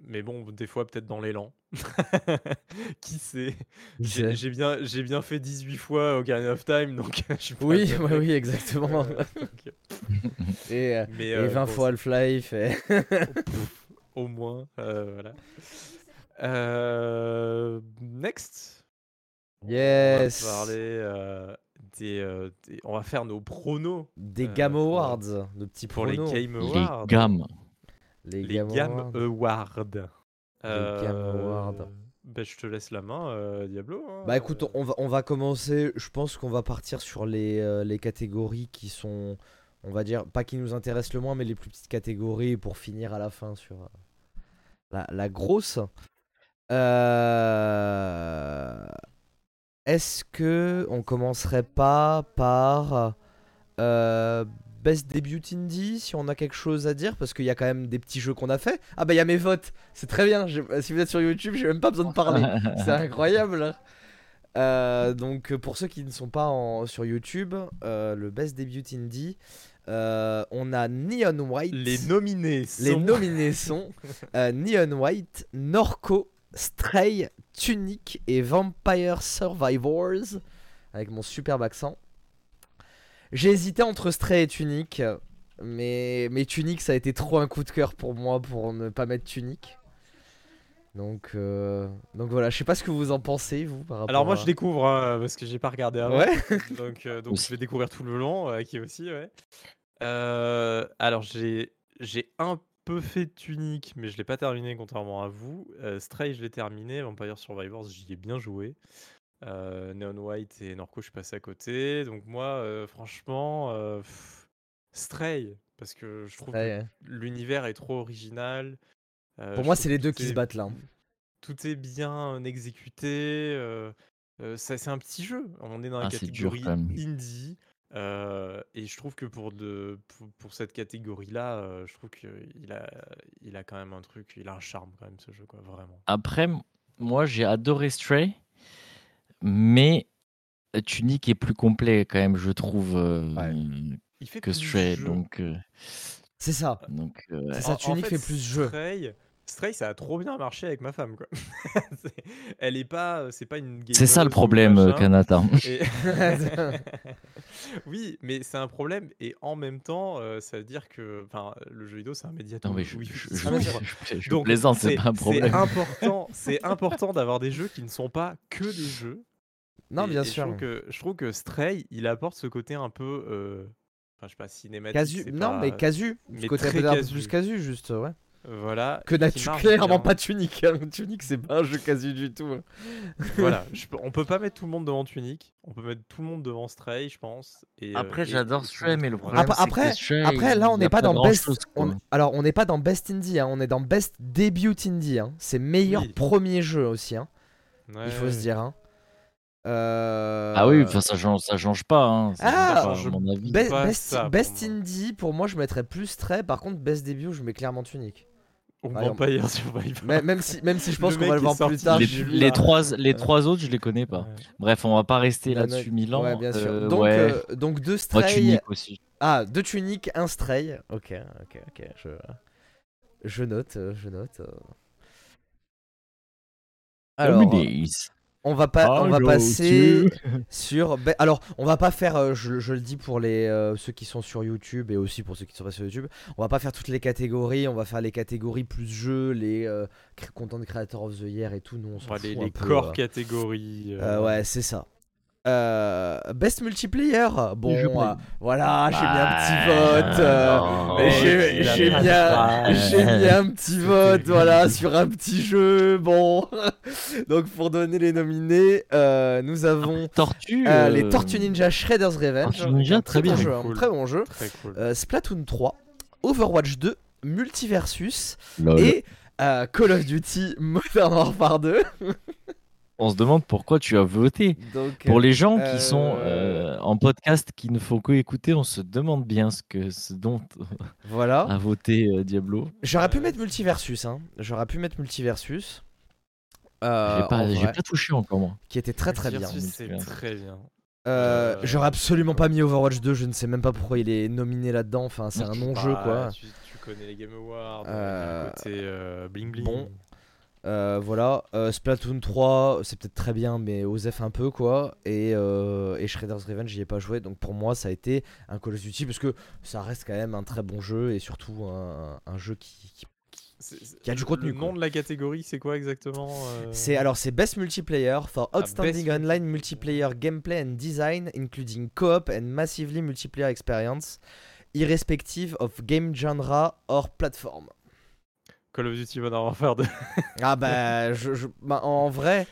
Mais bon, des fois peut-être dans l'élan. Qui sait? J'ai bien, j'ai bien fait 18 fois Ocarina of Time, donc je suis pas Oui, ouais, oui, exactement. Euh, donc, et, euh, mais et euh, 20 bon, fois Half-Life. et- au moins, euh, voilà. Euh, next, yes. on va parler euh, des, euh, des- On va faire nos pronos Des euh, Game pour- Awards, de petits pour pronos. les Game Les Awards. gammes. Les Les Game Awards. Awards. Game Euh, Awards. bah, je te laisse la main, euh, Diablo. hein, Bah écoute, on va, on va commencer. Je pense qu'on va partir sur les, euh, les catégories qui sont, on va dire, pas qui nous intéressent le moins, mais les plus petites catégories pour finir à la fin sur euh, la, la grosse. Est-ce que on commencerait pas par Best Debut Indie si on a quelque chose à dire parce qu'il y a quand même des petits jeux qu'on a fait. Ah bah il y a mes votes, c'est très bien. Si vous êtes sur YouTube, j'ai même pas besoin de parler. C'est incroyable. Euh, donc pour ceux qui ne sont pas en- sur YouTube, euh, le Best Debut Indie, euh, on a Neon White. Les nominés sont... Les nominés sont euh, Neon White, Norco, Stray, Tunic et Vampire Survivors avec mon superbe accent. J'ai hésité entre Stray et Tunic, mais, mais Tunic ça a été trop un coup de cœur pour moi pour ne pas mettre Tunic. Donc, euh, donc voilà, je sais pas ce que vous en pensez vous par rapport Alors moi à- je découvre hein, parce que j'ai pas regardé avant. Ouais. donc euh, donc je vais découvrir tout le long, euh, qui aussi ouais. Euh, alors j'ai j'ai un peu fait Tunic, mais je l'ai pas terminé contrairement à vous. Stray je l'ai terminé, Vampire Survivors j'y ai bien joué. Euh, Neon White et Norco je suis passé à côté. Donc moi euh, franchement euh, pff, Stray parce que je trouve que Ouais, l'univers est trop original. Euh, Pour moi c'est les deux qui se battent là. tout est bien exécuté. euh, euh, ça- c'est un petit jeu. On est dans la Ah, dur, catégorie indie. euh, et je trouve que pour, de, pour, pour cette catégorie-là, euh, je trouve qu'il a, il a quand même un truc, il a un charme quand même ce jeu, quoi, vraiment. Après, moi j'ai adoré Stray, mais Tunic est plus complet quand même, je trouve, euh, Ouais. Il fait que Stray. jeu. Donc, euh, C'est ça. donc euh, C'est En- ça, en Tunic fait plus jeu. Stray, Stray, ça a trop bien marché avec ma femme, quoi. C'est- Elle est pas, c'est pas une c'est ça le problème. Kanata. Et- oui, mais c'est un problème et en même temps, euh, ça veut dire que, enfin, le jeu vidéo, c'est un média Non, mais je, où il je, je- je- plaisante, c'est pas un problème. important, c'est important d'avoir des jeux qui ne sont pas que des jeux. Non, Et- bien et Je sûr. trouve, que, je trouve que Stray, il apporte ce côté un peu, euh, enfin, je sais pas, cinématique. Casu. Non, pas- mais casu. mais Ce côté un peu casu. plus casu, juste, ouais. Voilà. Que marche clairement bien. pas Tunic. hein. Tunic, c'est pas un jeu casu du tout. hein. Voilà, je on peut pas mettre tout le monde devant Tunic, on peut mettre tout le monde devant Stray, je pense. Et, euh, Après, j'adore Stray, mais le problème, Après- c'est que Stray, Après, là, on n'est pas dans best. on-. Alors, on n'est pas dans best indie. hein. On est dans best debut indie. hein. C'est meilleur Oui. premier jeu aussi. hein. Ouais, Il faut se dire. hein. Euh, Ah oui, enfin, ça change, ça change pas, hein, ça Ah, change pas, à mon avis. Be- pas best ça, best indie, pour moi, je mettrais plus Stray. Par contre, best debut, je mets clairement Tunic. Ou Ouais, on- Vampire Survivor. Mais- même, si, même si je pense qu'on va le voir est plus tard. les, trois, les trois autres, je les connais pas. Ouais. Bref, on va pas rester là-dessus ans. Ouais, bien sûr. Euh, Donc, ouais. euh, donc deux Moi, Stray. Tunic aussi. Ah, deux Tunic, un Stray. Ok, ok, ok. Je, je note, je note. Alors, euh. On va pas, on va passer sur. ben, alors, on va pas faire. euh, je, je le dis pour les euh, ceux qui sont sur YouTube et aussi pour ceux qui sont pas sur YouTube. On va pas faire toutes les catégories. On va faire les catégories plus jeux, les euh, content creator of the year et tout. Nous, on s'en les, fout un les peu, corps euh. catégories. Euh, euh, ouais, c'est ça. Euh, best multiplayer. Bon, euh, voilà, j'ai mis un petit vote. euh, j'ai mis, un- mis petit vote, voilà, sur un petit jeu. Bon, donc pour donner les nominés, euh, nous avons Tortue. euh, les Tortues Ninja Shredder's Revenge. Tortues Ninja, très bon bien. jeu, Cool. très bon jeu. Très cool. Euh, Splatoon 3, Overwatch 2, Multiversus lol. et euh, Call of Duty Modern Warfare 2. On se demande pourquoi tu as voté. Donc, Pour les gens euh, qui sont euh, en podcast qui ne font que écouter, on se demande bien ce, que, ce dont voilà. a voté euh, Diablo. J'aurais pu mettre Multiversus, hein. J'aurais pu mettre Multiversus. J'ai Euh, pas, j'ai pas touché encore moi. qui était très très bien. C'est Multiversus. très bien. Euh, Euh, J'aurais absolument pas mis Overwatch 2, je ne sais même pas pourquoi il est nominé là-dedans. Enfin, c'est un non-jeu Bah, quoi. Tu, tu connais les Game Awards. Euh, Euh, côté euh, bling bling. bon. Euh, voilà. Euh, Splatoon 3, c'est peut-être très bien, mais Osef un peu quoi. Et, euh, et Shredder's Revenge, j'y ai pas joué. Donc pour moi, ça a été un Call of Duty parce que ça reste quand même un très bon jeu et surtout un, un jeu qui, qui- Qui a du contenu, Le quoi. nom de la catégorie, c'est quoi exactement C'est alors c'est Best Multiplayer for Ah, Outstanding Online Multiplayer Gameplay and Design, including co-op and massively multiplayer experience, irrespective of game genre or platform. Call of Duty Modern Warfare 2. Ah bah, je, je- bah, en vrai,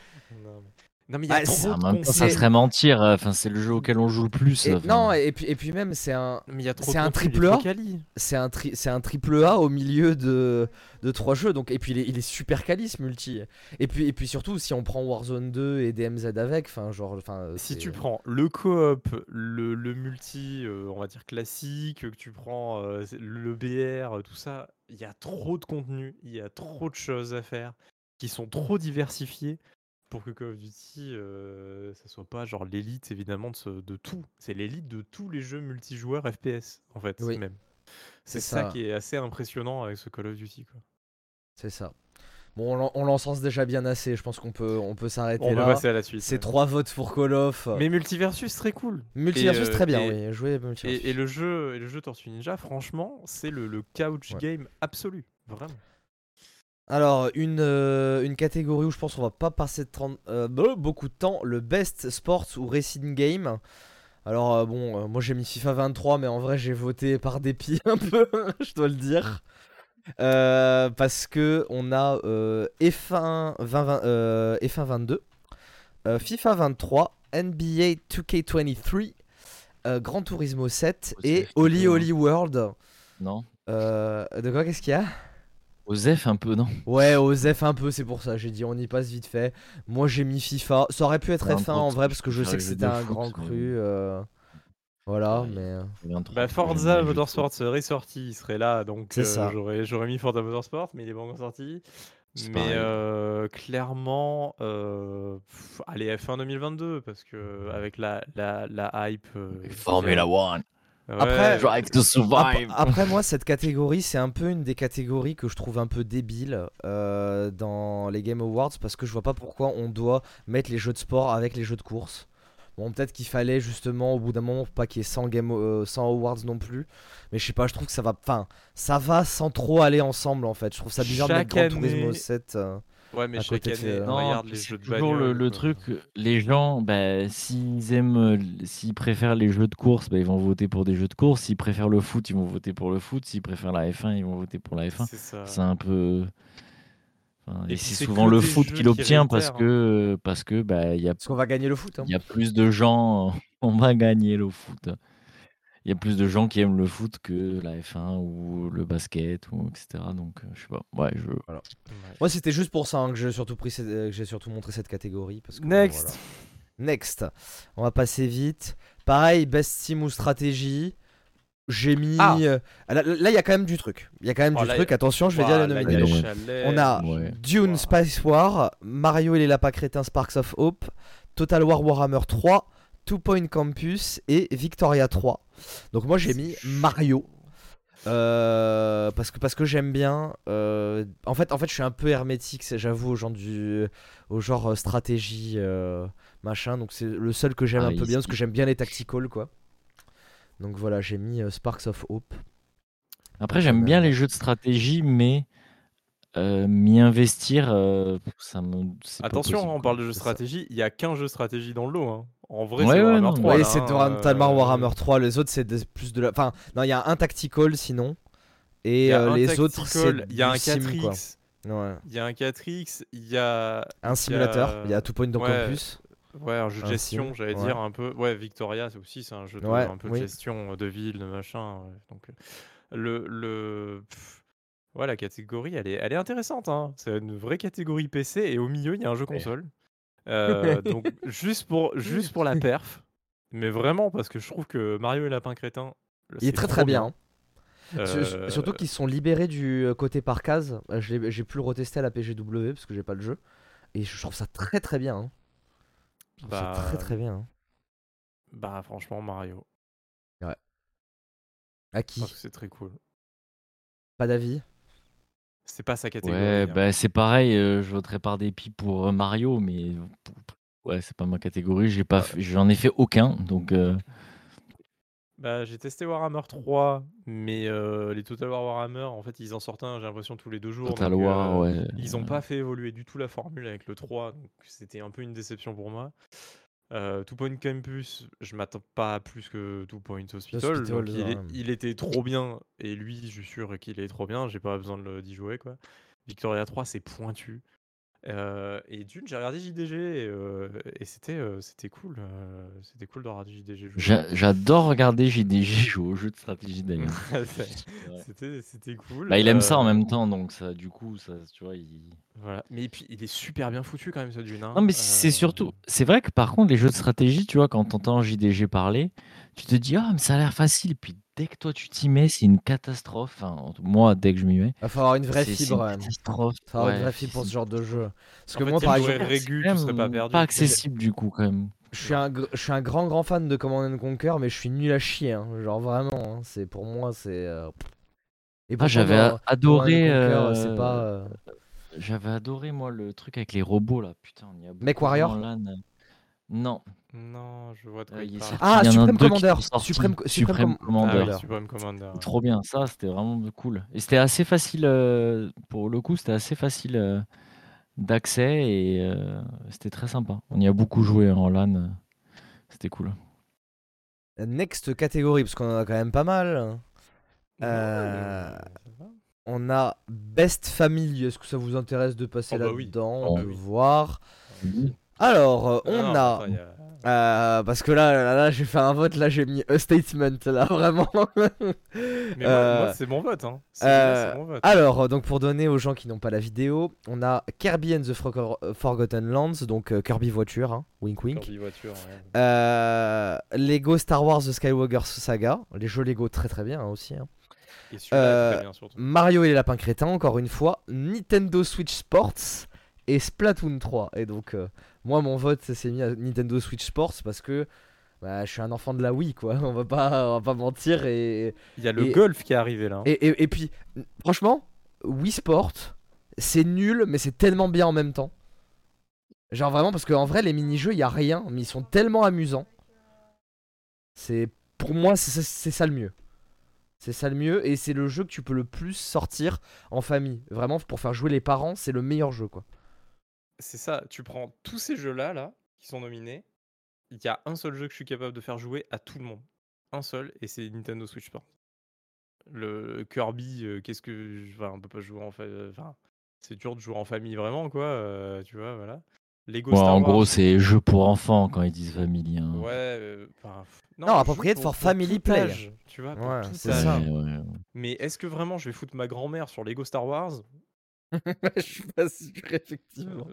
non, mais... non, mais il y a Ah, trop de ça serait mentir. euh, Enfin, c'est le jeu auquel on joue le plus. et- enfin. non et puis et puis même c'est un Mais il y a trop c'est un triple A. quali. c'est un tri- c'est un triple A au milieu de, de trois jeux donc et puis il est, il est super quali ce multi et puis et puis surtout si on prend Warzone 2 et DMZ avec enfin genre Si tu prends le coop, le, le multi, euh, on va dire classique, que tu prends euh, le BR, tout ça, il y a trop de contenu, il y a trop de choses à faire qui sont trop diversifiées pour que Call of Duty, euh, ça soit pas genre l'élite évidemment de, ce- de tout. C'est l'élite de tous les jeux multijoueurs FPS en fait Oui. même. C'est ça. ça. qui est assez impressionnant avec ce Call of Duty. Quoi. C'est ça. Bon, on l'en- on l'encense déjà bien assez. Je pense qu'on peut, on peut s'arrêter On va là. passer à la suite. C'est ouais. trois votes pour Call of. Mais Multiversus très cool. Multiversus, et, euh, très bien, et- oui. Jouer Multiversus. Et, et le jeu, et le jeu Tortue Ninja, franchement, c'est le, le couch Ouais. game absolu, vraiment. Alors, une, euh, une catégorie où je pense qu'on va pas passer de 30, euh, be- beaucoup de temps. Le Best Sports ou Racing Game. Alors, euh, bon, moi j'ai mis FIFA 23, mais en vrai j'ai voté par dépit un peu, je dois le dire. Parce que on a euh, F1, 20, 20, euh, F1 22, euh, FIFA 23, NBA 2K23, euh, Gran Turismo 7 Aussi, et Oli. Oli World. Non. De quoi qu'est-ce qu'il y a? Osef un peu, non? Ouais, Osef un peu, c'est pour ça. J'ai dit on y passe vite fait. Moi j'ai mis FIFA. Ça aurait pu être Ouais, F1 en vrai parce que je sais que c'était un foot, grand mais- cru. euh, Voilà, mais. euh, 23, Bah, Forza Motorsport serait sorti, il serait là, donc C'est euh, ça. j'aurais j'aurais mis Forza Motorsport, mais il est pas encore sorti. Mais euh, clairement, euh, pff, allez F1 2022 parce que avec la la, la hype. euh, Formula One. Ouais, Après, Drive to Ap- survive. Après, moi, cette catégorie, c'est un peu une des catégories que je trouve un peu débile euh, dans les Game Awards parce que je vois pas pourquoi on doit mettre les jeux de sport avec les jeux de course. Bon, peut-être qu'il fallait justement au bout d'un moment pas qu'il y ait 100, game, euh, 100 awards non plus. Mais je sais pas, je trouve que ça va. Enfin, ça va sans trop aller ensemble en fait. Je trouve ça bizarre de mettre Gran Turismo année- 7. euh. Ouais, mais chaque de année, Non, regarde les c'est jeux de toujours le, bagnole, le quoi. truc, les gens, bah, s'ils aiment, euh, s'ils préfèrent les jeux de course, bah, ils vont voter pour des jeux de course. S'ils préfèrent le foot, ils vont voter pour le foot. S'ils préfèrent la F1, ils vont voter pour la F1. C'est ça. C'est un peu. Enfin, Et c'est souvent le foot qui l'obtient parce réitèrent, que parce que bah il y a Parce qu'on va gagner le foot. hein. il y a plus de gens, on va gagner le foot. Il y a plus de gens qui aiment le foot que la F1 ou le basket ou etc. Donc euh, je sais pas. Ouais, je. Ouais. Moi, c'était juste pour ça hein, que j'ai surtout, pris cette- euh, que j'ai surtout montré cette catégorie. Parce que, bon, Next. voilà. Next. On va passer vite. Pareil, best team ou stratégie. J'ai mis. Ah. euh, Là, il y a quand même du truc. Il y a quand même Oh, du là, truc. Attention, je vais dire Ouah, les la nominés. on a Ouais. Dune Ouah. Spice War, Mario et les lapins crétins Sparks of Hope, Total War Warhammer 3, Two Point Campus et Victoria 3. Donc moi j'ai mis Mario. Euh, parce que parce que j'aime bien. euh, en fait, en fait, je suis un peu hermétique, c'est- j'avoue, au genre du, au genre euh, stratégie euh, machin. Donc c'est le seul que j'aime Ah, un peu bien parce que j'aime bien les tacticals quoi. Donc voilà, j'ai mis euh, Sparks of Hope. Après, j'aime bien les jeux de stratégie, mais euh, m'y investir, euh, ça me. c'est pas Attention, possible, on parle de jeux stratégie. Il y a qu'un jeu de stratégie dans le lot. hein. En vrai, Ouais, c'est ouais, Warhammer non, 3. Oui, là, c'est hein, totalement euh, Warhammer 3. Les autres, c'est plus de la. Enfin, non, il y a un tactical sinon. Et euh, les autres, c'est. il y a un sim, quoi. 4X, Ouais. il y a un 4X, il y a Un simulateur. Il y a Two Point donc ouais, en plus. ouais, un jeu de gestion, j'allais ouais. dire un peu. Ouais, Victoria, c'est aussi c'est un jeu de, Ouais, un peu de gestion euh, de ville, de machin. Donc euh, le le ouais, la catégorie, elle est elle est intéressante. Hein. C'est une vraie catégorie PC et au milieu, il y a un jeu console. Euh, donc juste pour juste pour la perf, mais vraiment parce que je trouve que Mario et Lapin Crétin, Il est très très bien. Euh, Su- su- Surtout qu'ils sont libérés du euh, côté par case. Euh, J'ai pu le retester à la PGW parce que j'ai pas le jeu. Et je trouve ça très très bien. hein. Je trouve Bah, ça très très bien. hein. Bah franchement Mario, À je qui? Que c'est très cool. Pas d'avis? C'est pas sa catégorie. Ouais, hein. bah, c'est pareil, euh, je voterais par dépit pour euh, Mario, mais ouais, c'est pas ma catégorie, j'ai pas, fait- j'en ai fait aucun, donc euh, Bah, j'ai testé Warhammer 3, mais euh, les Total War Warhammer, en fait, ils en sortent un, j'ai l'impression, tous les deux jours. Total donc, War, euh, ouais. Ils ont pas fait évoluer du tout la formule avec le 3, donc c'était un peu une déception pour moi. Euh, Two Point Campus, je m'attends pas à plus que Two Point Hospital. Hospital, donc il, est- ouais. il était trop bien, et lui, je suis sûr qu'il est trop bien, j'ai pas besoin de le- d'y jouer. quoi. Victoria 3, c'est pointu. Euh, et d'une, j'ai regardé JDG et, euh, et c'était euh, c'était cool. euh, c'était cool de regarder JDG jouer. J'a- J'adore regarder JDG jouer aux jeux de stratégie d'ailleurs. C'était c'était cool. Bah, il aime ça en même temps, donc ça, du coup, ça, tu vois, il... Voilà. Mais puis il est super bien foutu quand même ce Dune. hein. Non, mais c'est surtout. C'est vrai que par contre, les jeux de stratégie, tu vois, quand t'entends JDG parler, tu te dis, ah, mais ça a l'air facile. Puis dès que toi tu t'y mets, c'est une catastrophe. Enfin, moi, dès que je m'y mets. Il va falloir une vraie c'est- c'est fibre. une quand même. catastrophe. Il va falloir une Ouais, vraie fibre pour c'est- ce genre de jeu. Parce En que fait, moi, si par exemple, Régu, quand tu serais pas même perdu. Pas accessible du coup, quand même. je suis, un, gr- je suis un grand grand fan de Command and Conquer, mais je suis nul à chier. hein. Genre vraiment. hein. C'est pour moi, c'est. euh, Et Ah, pourtant, j'avais dans a- Command and adoré. Conquer, c'est euh, pas. euh, J'avais adoré, moi, le truc avec les robots là. Putain, on y a beaucoup Mech joué Warrior? En LAN. Non. Non, je vois de quoi Euh, il parle. Ah, Supreme Commander. Supreme- Supreme Supreme Com- Commander. Ah oui, Commander. Supreme Commander. ouais. Trop bien, ça c'était vraiment cool. Et c'était assez facile, euh, pour le coup, c'était assez facile euh, d'accès et euh, c'était très sympa. On y a beaucoup joué en LAN, euh, c'était cool. Next catégorie, parce qu'on en a quand même pas mal. Euh. On a Best Family. Est-ce que ça vous intéresse de passer Oh bah oui. là-dedans Oh peut oui. voir. Alors, euh, on non, a. attends, Euh, parce que là, là, là, j'ai fait un vote, là j'ai mis a statement, là vraiment. Mais moi, Euh, moi, c'est mon vote. Hein. Euh, mon vote. Alors, donc pour donner aux gens qui n'ont pas la vidéo, on a Kirby and the Fro- Forgotten Lands, donc Kirby voiture, hein, wink wink. Kirby voiture. ouais. Lego Star Wars The Skywalker Saga, les jeux Lego très très bien hein, aussi. hein. Et très bien surtout. Mario et les lapins crétins, encore une fois, Nintendo Switch Sports et Splatoon 3. Et donc, euh, moi, mon vote s'est mis à Nintendo Switch Sports parce que bah, je suis un enfant de la Wii, quoi. On va pas, on va pas mentir. Et, Il y a le et- golf qui est arrivé là. hein. et, et, et puis, franchement, Wii Sport, c'est nul, mais c'est tellement bien en même temps. Genre vraiment, parce qu'en vrai, les mini-jeux, il y a rien, mais ils sont tellement amusants. C'est Pour moi, c'est ça le mieux. C'est ça le mieux, et c'est le jeu que tu peux le plus sortir en famille. Vraiment, pour faire jouer les parents, c'est le meilleur jeu, quoi. C'est ça, tu prends tous ces jeux-là, là, qui sont nominés, il y a un seul jeu que je suis capable de faire jouer à tout le monde. Un seul, et c'est Nintendo Switch Sport. Le Kirby, euh, qu'est-ce que... je- Enfin, on peut pas jouer en fait... Enfin, c'est dur de jouer en famille vraiment, quoi, euh, tu vois, voilà. Lego Ouais, Star en Wars, gros, c'est jeu pour enfants quand ils disent famille. hein. Ouais, euh, Non, jeu appropriate pour- for pour family play. âge, tu vois, pour Ouais, tout c'est ça. Ouais, ouais, ouais. Mais est-ce que vraiment je vais foutre ma grand-mère sur Lego Star Wars? Je suis pas sûr, effectivement.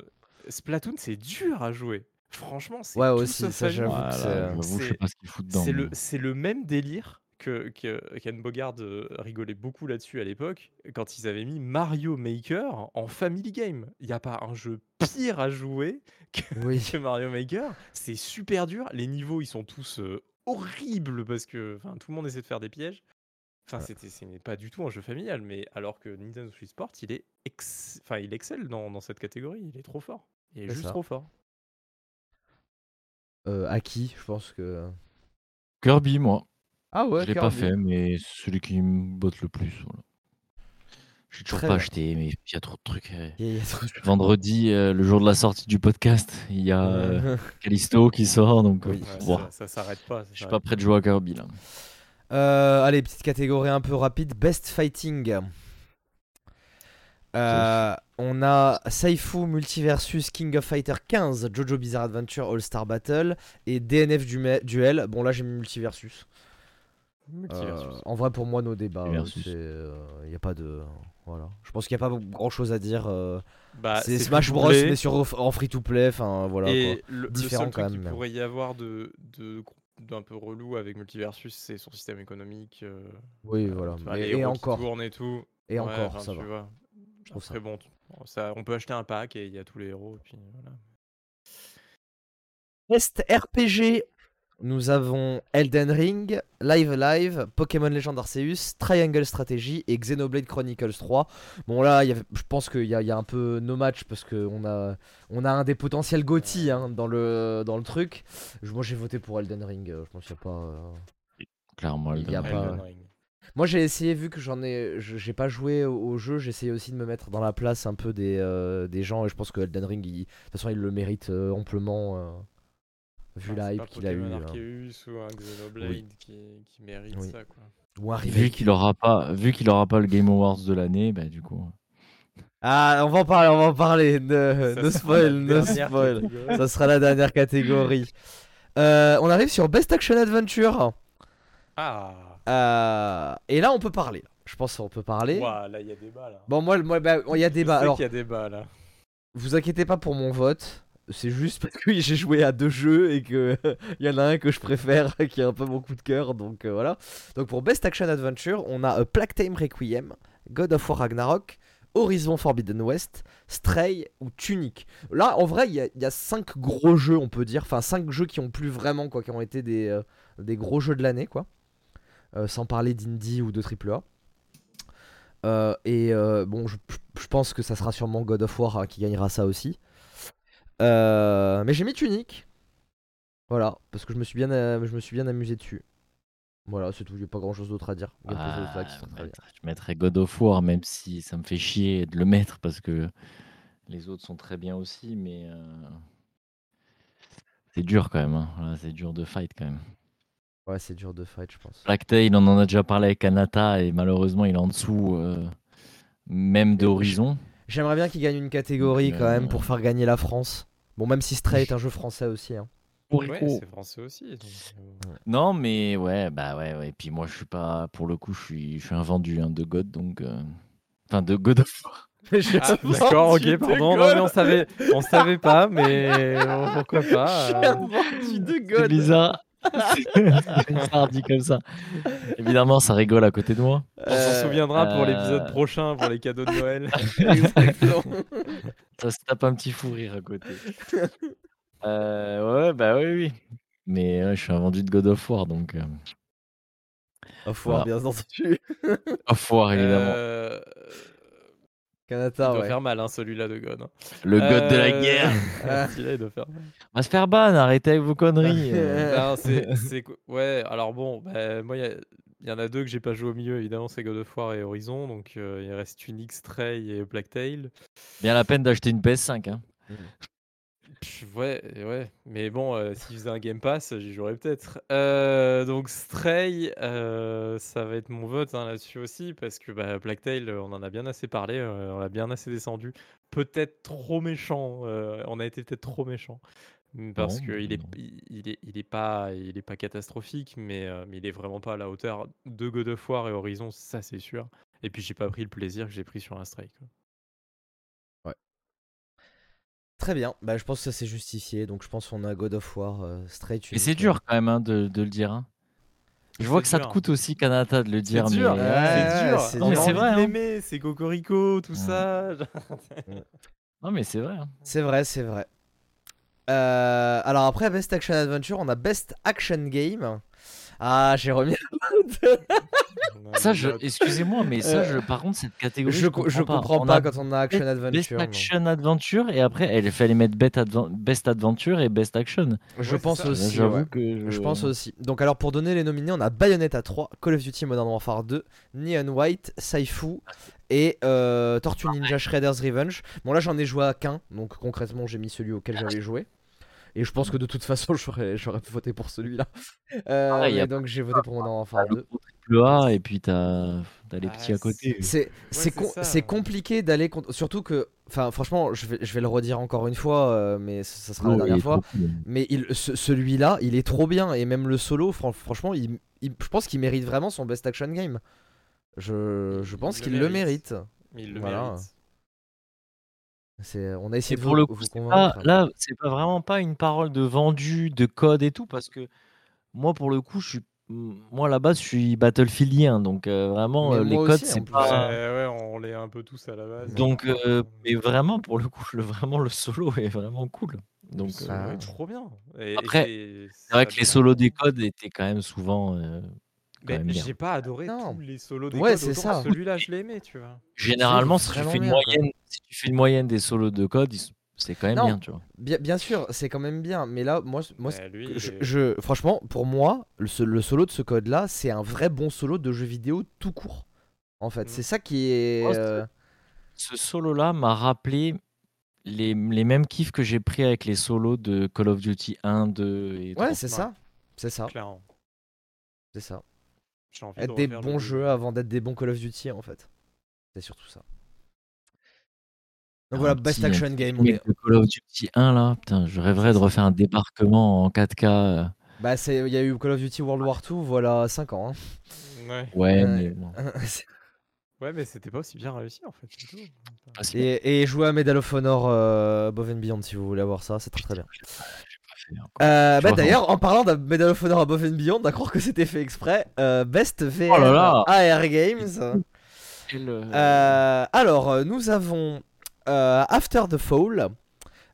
Splatoon, c'est dur à jouer. Franchement, c'est Ouais, tout aussi, ça, j'avoue Voilà, c'est, j'avoue, je sais c'est- pas ce qu'ils foutent dedans. C'est le, mais- c'est le même délire que, que Ken Bogard euh, rigolait beaucoup là-dessus à l'époque, quand ils avaient mis Mario Maker en Family Game. Il n'y a pas un jeu pire à jouer que, Oui. que Mario Maker. C'est super dur. Les niveaux, ils sont tous euh, horribles parce que tout le monde essaie de faire des pièges. Enfin, c'était, ce n'est pas du tout un jeu familial, mais alors que Nintendo Switch Sport, il est ex... enfin, il excelle dans, dans cette catégorie. Il est trop fort. Il est juste ça. trop fort. Euh, à qui Je pense que. Kirby, moi. Ah ouais, je l'ai pas fait, mais c'est celui qui me botte le plus. Voilà. J'ai toujours Très pas bien. acheté, mais il y a trop de trucs. euh. Il y a- il y a trop de- Vendredi, euh, le jour de la sortie du podcast, il y a euh, Callisto qui sort, donc euh, Oui. Ouais, bon, ça, ça s'arrête pas. je suis pas prêt de jouer à Kirby là. Euh, allez, petite catégorie un peu rapide. Best Fighting. Euh, on a Saifu Multiversus King of Fighter 15, Jojo Bizarre Adventure All Star Battle et DNF Duel. Bon, là j'ai mis Multiversus. Multiversus. Euh, en vrai, pour moi, nos débats, Multiversus. il n'y a pas de. Voilà. Je pense qu'il n'y a pas grand chose à dire. euh, Bah, c'est Smash Bros, mais sur, en free to play. Enfin, voilà. Et quoi. le, le Différent seul quand même, mais- pourrait y avoir de, de d'un peu relou avec Multiversus, c'est son système économique. euh, Oui, euh, voilà. enfin, Mais- et encore. et tout. Et Ouais, encore, enfin, ça tu va. vois. Je trouve ça. Bon, ça, on peut acheter un pack et il y a tous les héros. Et puis, voilà. Best RPG. Nous avons Elden Ring, Live Live, Pokémon Legend Arceus, Triangle Strategy et Xenoblade Chronicles 3. Bon là, il y avait- je pense qu'il y, a- il y a un peu no match parce qu'on a, on a un des potentiels GOTY hein, dans, le, dans le truc. Moi j'ai voté pour Elden Ring, euh, je pense qu'il n'y a pas... euh, Clairement, Il y a Elden pas- Ring. Moi j'ai essayé, vu que j'en ai, je- j'ai pas joué au, jeu, j'ai essayé aussi de me mettre dans la place un peu des, euh, des gens et je pense que Elden Ring, il- de toute façon il le mérite euh, amplement euh, vu Enfin, la hype qu'il a eu. Hein. Arceus ou un Xenoblade qui, qui mérite Oui. ça, quoi. Ou un Vu remake. qu'il aura pas, vu qu'il aura pas le Game Awards de l'année, bah du coup. Ah, on va en parler, on va en parler. Ne, Ça ne sera spoil, ne dernière spoil. catégorie. Ça sera la dernière catégorie. Euh, on arrive sur Best Action Adventure. Ah Euh, et là, on peut parler. Je pense qu'on peut parler. Ouah, là, il y a débat, là. Bon, moi, moi bah, il y a Je débat. sais Alors, qu'il y a débat, là. vous inquiétez pas pour mon vote. C'est juste parce que j'ai joué à deux jeux et que il y en a un que je préfère, qui est un peu mon coup de cœur. Donc euh, voilà. Donc pour Best Action Adventure, on a Plague Tale Requiem, God of War Ragnarok, Horizon Forbidden West, Stray ou Tunic. Là, en vrai, il y, a- il y a cinq gros jeux, on peut dire. Enfin, cinq jeux qui ont plu vraiment, quoi, qui ont été des, euh, des gros jeux de l'année, quoi. Euh, sans parler d'indie ou de AAA. Euh, et euh, bon, je, je pense que ça sera sûrement God of War hein, qui gagnera ça aussi. Euh, mais j'ai mis Tunic. Voilà, parce que je me suis bien, euh, je me suis bien amusé dessus. Voilà, c'est tout, il n'y a pas grand chose d'autre à dire. Ah, je mettrais God of War, même si ça me fait chier de le mettre parce que les autres sont très bien aussi, mais euh, c'est dur quand même. hein. Voilà, c'est dur de fight quand même. Ouais, c'est dur de fight, je pense. Blacktail, on en a déjà parlé avec Anata et malheureusement il est en dessous euh, même de je- Horizon. J'aimerais bien qu'il gagne une catégorie Donc, quand même euh, pour faire gagner la France. Bon, même si Stray est un jeu français aussi. hein. Ouais, c'est français aussi. donc, euh, Non, mais ouais, bah ouais, ouais. Et puis moi, je suis pas, pour le coup, je suis, je suis un vendu hein, de God, donc. euh, Enfin, de God of War. Ah, d'accord, ok, pardon. Non, mais on savait, on savait pas, mais euh, pourquoi pas. euh. vendu de God. C'est bizarre dit comme ça. Évidemment, ça rigole à côté de moi. On s'en souviendra pour euh, l'épisode prochain, pour les cadeaux de Noël. Ça se tape un petit fou rire à côté. Euh, ouais, bah oui, oui. Mais euh, je suis un vendu de God of War, donc. euh, Of War, bien entendu. of War, évidemment. Euh, il Kanata, doit ouais. faire mal, hein, celui-là de God. hein. Le God de la Euh, guerre. Ah. Celui-là, il doit faire mal. On va se faire ban, arrêtez avec vos conneries. euh. Non, c'est, c'est co- ouais. Alors bon, bah, moi, il y a- il y, en a deux que j'ai pas joué au milieu. Évidemment, c'est God of War et Horizon. Donc, euh, il reste Tunic, Stray et Blacktail. Bien la peine d'acheter une PS5. Hein. Pff, Ouais, ouais. Mais bon, euh, s'il faisait un Game Pass, j'y jouerais peut-être. Euh, donc Stray, euh, ça va être mon vote hein, là-dessus aussi, parce que bah, Blacktail, euh, on en a bien assez parlé, on a bien assez descendu. Peut-être trop méchant, on a été peut-être trop méchant. Parce qu'il est, il, il est, il est pas, il est pas catastrophique, mais, mais il est vraiment pas à la hauteur de God of War et Horizon, ça c'est sûr. Et puis j'ai pas pris le plaisir que j'ai pris sur un Stray. quoi. Très bien, bah, je pense que ça c'est justifié. Donc je pense qu'on a God of War, euh, Stray Et c'est dur quand même hein, de, de le dire. hein. Je vois C'est que ça te coûte aussi, Kanata, de le dire. C'est dur, mais- Ouais, c'est dur. c'est Mais c'est vrai, de hein. c'est Cocorico, tout Ouais. ça. Non, mais c'est vrai. hein. C'est vrai, c'est vrai. Euh, alors après Best Action Adventure, on a Best Action Game. Ah, j'ai remis. Ça, je, excusez-moi, mais ça, Euh, je, par contre, cette catégorie, Je, je co- je comprends pas quand on a Action Best Adventure. non. Action Adventure et après, il fallait mettre Best, Adven- Best Adventure et Best Action. Je Ouais, pense aussi. J'avoue ouais. que je... Je pense aussi. Donc alors pour donner les nominés, on a Bayonetta 3, Call of Duty Modern Warfare 2, Neon White, Saifu et euh, Tortue Ninja Shredder's Revenge. Bon là j'en ai joué à qu'un, donc concrètement j'ai mis celui auquel j'avais joué. Et je pense que de toute façon j'aurais j'aurais voté pour celui-là. Euh, donc j'ai voté pour T'as 2. le gros triple A et puis t'as as les Ah, petits à côté. C'est c'est c'est com- ça. c'est compliqué d'aller contre... Surtout que, enfin franchement je vais, je vais le redire encore une fois, euh, mais ça, ça sera la Oh, dernière fois. cool. Mais il, ce- celui-là, il est trop bien. Et même le solo, fran- franchement, il, il- je pense qu'il mérite vraiment son best action game. Je, je pense le qu'il le mérite. il le Voilà. mérite. C'est, on a Et essayé de pour vous, le coup, vous convaincre. pas, là, c'est pas vraiment pas une parole de vendu, de code et tout, parce que moi, pour le coup, je suis, moi, à la base, je suis Battlefieldien, donc euh, vraiment, euh, les codes, c'est plus. Ouais, pas. ouais, on l'est un peu tous à la base. Donc, Euh, euh, mais vraiment, pour le coup, le, vraiment, le solo est vraiment cool. Donc, euh, trop bien. Et- Après, c'est- vrai que les solos des codes étaient quand même souvent. Mais j'ai pas adoré Non. tous les solos des Ouais, codes, c'est. Celui-là, je l'ai aimé, tu vois. Généralement, si tu fais une bien, moyenne, si tu fais une moyenne des solos de code, c'est quand même Non. bien, tu vois. Bien, bien sûr, c'est quand même bien. Mais là, moi, moi lui, je, il est- je- franchement, pour moi, le, le solo de ce code-là, c'est un vrai bon solo de jeu vidéo tout court. En fait, Mm. c'est ça qui est. Moi, euh, Ce solo-là m'a rappelé les, les mêmes kiffs que j'ai pris avec les solos de Call of Duty 1, 2 et 3. Ouais, c'est ça. C'est ça. C'est ça. Envie Être de des bons le- jeux avant d'être des bons Call of Duty, en fait. C'est surtout ça. Donc Un voilà, best action game. On est... Call of Duty 1 là, putain, je rêverais de refaire un débarquement en 4K. euh. Bah, c'est- il y a eu Call of Duty World War 2, voilà 5 ans. hein. Ouais. Ouais, mais ouais, mais c'était pas aussi bien réussi en fait. Ah, et, et jouer à Medal of Honor euh, Above and Beyond si vous voulez avoir ça, c'est très très bien. Fait encore. Euh, bah d'ailleurs, en parlant de Medal of Honor Above and Beyond, à croire que c'était fait exprès, euh, Best VR Oh là là. AR Games. Euh, Euh, alors, nous avons euh, After the Fall,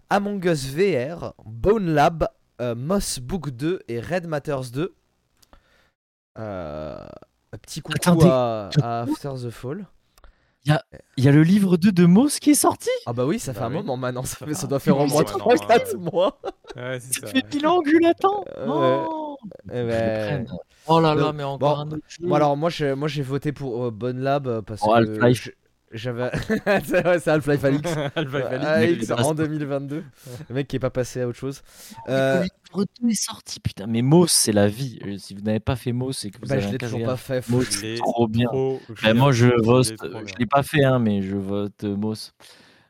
Among Us VR, Bone Lab, euh, Moss Book 2 et Red Matters 2. Euh, un petit coucou Attendez. à, à After the Fall. Il y a le livre 2 de Moss qui est sorti? Ah bah oui, ça fait Bah un oui. moment maintenant, ça, fait- fait ça un doit faire au moins moment maintenant, 3-4 hein. mois. Ouais, c'est Ça ça. fait bilan Gulatin Euh, Non Faut que je le ben. Oh là là, mais encore bon, un autre jeu. Bon alors moi j'ai moi j'ai voté pour euh, Bonne Lab euh, parce Oh, que Half-Life. j- j'avais c'est ouais, c'est Half-Life Alix. Alpha Euh, Valix, Alix évidemment. en 2022. Le mec qui est pas passé à autre chose. Euh, 2 est sorti, putain. Mais Moss, c'est la vie. Euh, Si vous n'avez pas fait Moss et que vous bah, avez je l'ai toujours pas fait. Moss, c'est est trop bien. trop Ben, moi, je vote. Je l'ai pas fait, hein, mais je vote euh, Moss.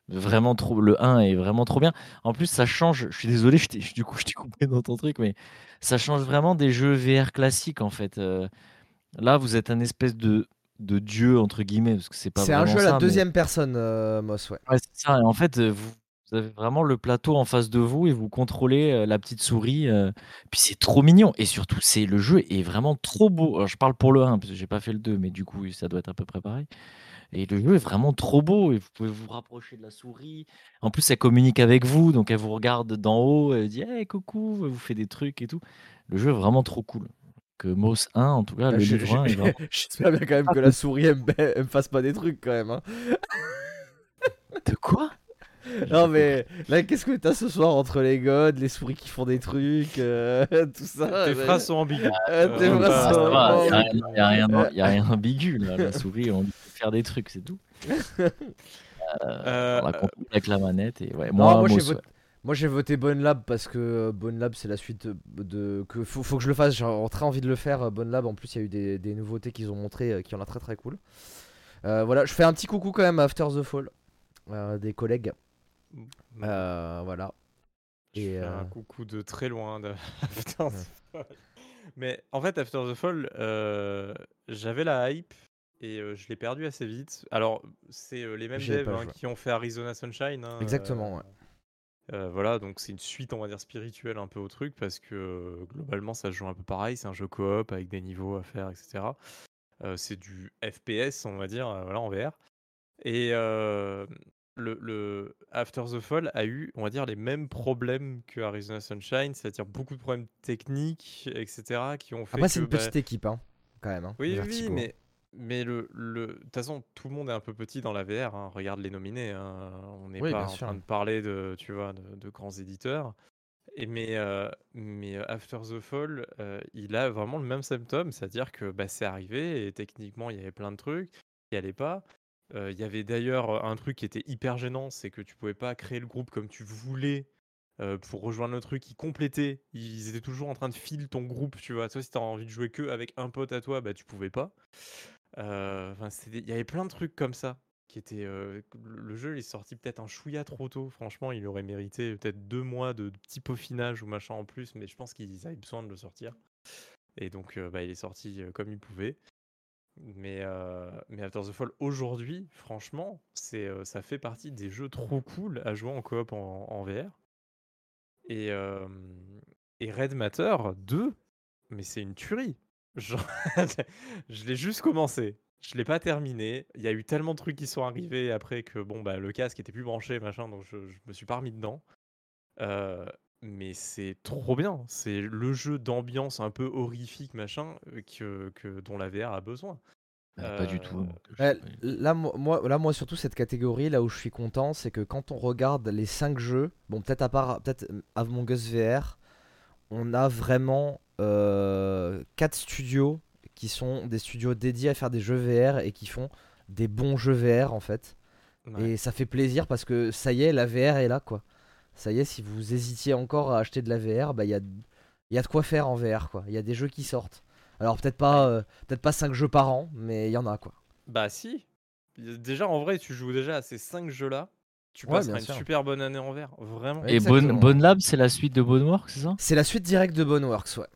Vraiment trop. Le 1 est vraiment trop bien. En plus, ça change. Je suis désolé, je t'ai- du coup, je t'ai coupé dans ton truc, mais ça change vraiment des jeux VR classiques en fait. Euh, là, vous êtes un espèce de de dieu entre guillemets parce que c'est pas C'est un jeu à la mais- deuxième personne, euh, Moss, ouais. Ouais, c'est ça. Et en fait, euh, vous, vous avez vraiment le plateau en face de vous et vous contrôlez la petite souris. puis c'est trop mignon. Et surtout, c'est le jeu est vraiment trop beau. Alors, je parle pour le 1 parce que j'ai pas fait le 2, mais du coup, ça doit être à peu près pareil. Et le jeu est vraiment trop beau. Et vous pouvez vous rapprocher de la souris. En plus, elle communique avec vous, donc elle vous regarde d'en haut. Elle dit hey, coucou, elle vous fait des trucs et tout. Le jeu est vraiment trop cool. Que Moss 1, en tout cas, le Ah, je- livre 1 est je- vraiment. J'espère bien quand même que la souris elle me, elle me fasse pas des trucs quand même. hein. De quoi? Non mais là qu'est-ce que t'as ce soir entre les godes, les souris qui font des trucs, euh, tout ça? Tes mais- phrases sont ambiguës. Euh, tes Euh, phrases bah, Ah, sont- ça va, Oh, y a rien- d'ambigu là. La souris, on faire des trucs, c'est tout. Euh, On la avec manette et ouais. Non, Moi, moi, j'ai voté, moi j'ai voté Bonne Lab parce que euh, Bonne Lab c'est la suite de, que faut, faut que je le fasse. J'ai très envie de le faire. euh, Bonne Lab en plus il y a eu des, des nouveautés qu'ils ont montrées euh, qui ont l'air très très cool. Euh, voilà, je fais un petit coucou quand même à After the Fall euh, des collègues. Euh, voilà. Je Et, fais euh, un coucou de très loin de After the Fall. Mais en fait, After the Fall, euh, j'avais la hype et euh, je l'ai perdu assez vite. Alors, c'est euh, les mêmes J'y ai devs pas hein, joué. qui ont fait Arizona Sunshine. hein, Exactement, euh, ouais. euh, voilà, donc c'est une suite, on va dire, spirituelle un peu au truc parce que euh, globalement, ça se joue un peu pareil. C'est un jeu coop avec des niveaux à faire, etc. Euh, c'est du FPS, on va dire, euh, voilà, en VR. Et euh, le, le After the Fall a eu, on va dire, les mêmes problèmes que Arizona Sunshine, c'est-à-dire beaucoup de problèmes techniques, etc., qui ont fait Après c'est que, une bah, petite équipe hein, quand même. hein, oui, oui, Vertigo. mais, mais le, le, de toute façon, tout le monde est un peu petit dans la VR. hein. Regarde les nominés. hein. On n'est Oui, pas en sûr. train de parler de, tu vois, de, de grands éditeurs. Et mais, euh, mais euh, After the Fall, euh, il a vraiment le même symptôme, c'est-à-dire que bah, c'est arrivé et techniquement il y avait plein de trucs qui allaient pas. Euh, Il y avait d'ailleurs un truc qui était hyper gênant, c'est que tu pouvais pas créer le groupe comme tu voulais pour rejoindre le truc. Ils complétaient, ils étaient toujours en train de filer ton groupe, tu vois. Toi, si tu envie de jouer que avec un pote à toi, bah tu pouvais pas. Euh, il y avait plein de trucs comme ça qui étaient. euh, le jeu il est sorti peut-être un chouïa trop tôt. Franchement, il aurait mérité peut-être deux mois de petit peaufinage ou machin en plus, mais je pense qu'ils avaient besoin de le sortir. Et donc, euh, bah, il est sorti euh, comme il pouvait. Mais, mais After the Fall aujourd'hui, franchement, c'est, ça fait partie des jeux trop cool à jouer en coop en, VR. Et, et Red Matter 2, mais c'est une tuerie. Genre, je l'ai juste commencé. Je l'ai pas terminé. Il y a eu tellement de trucs qui sont arrivés après que bon bah le casque était plus branché machin, donc je, je me suis pas remis dedans. Euh, mais c'est trop bien. C'est le jeu d'ambiance un peu horrifique machin euh, que, que dont la VR a besoin. Bah, Pas du tout. Euh, sais pas. là, moi, là, moi, surtout, cette catégorie, là où je suis content, c'est que quand on regarde les 5 jeux, bon, peut-être à part peut-être euh, Among Us VR, on a vraiment 4 studios qui sont des studios dédiés à faire des jeux VR et qui font des bons jeux VR en fait. Ouais. Et ça fait plaisir parce que ça y est, la VR est là quoi. Ça y est, si vous hésitiez encore à acheter de la VR, bah il y a, il y a de quoi faire en VR quoi. Il y a des jeux qui sortent. Alors peut-être pas, euh, peut-être pas 5 jeux par an, mais il y en a quoi. Bah si. Déjà en vrai, tu joues déjà à ces 5 jeux-là. Tu Ouais, passeras bien une sûr. super bonne année en VR. Vraiment. Et Bone Lab, c'est la suite de Boneworks, c'est ça? C'est la suite directe de Boneworks, ouais.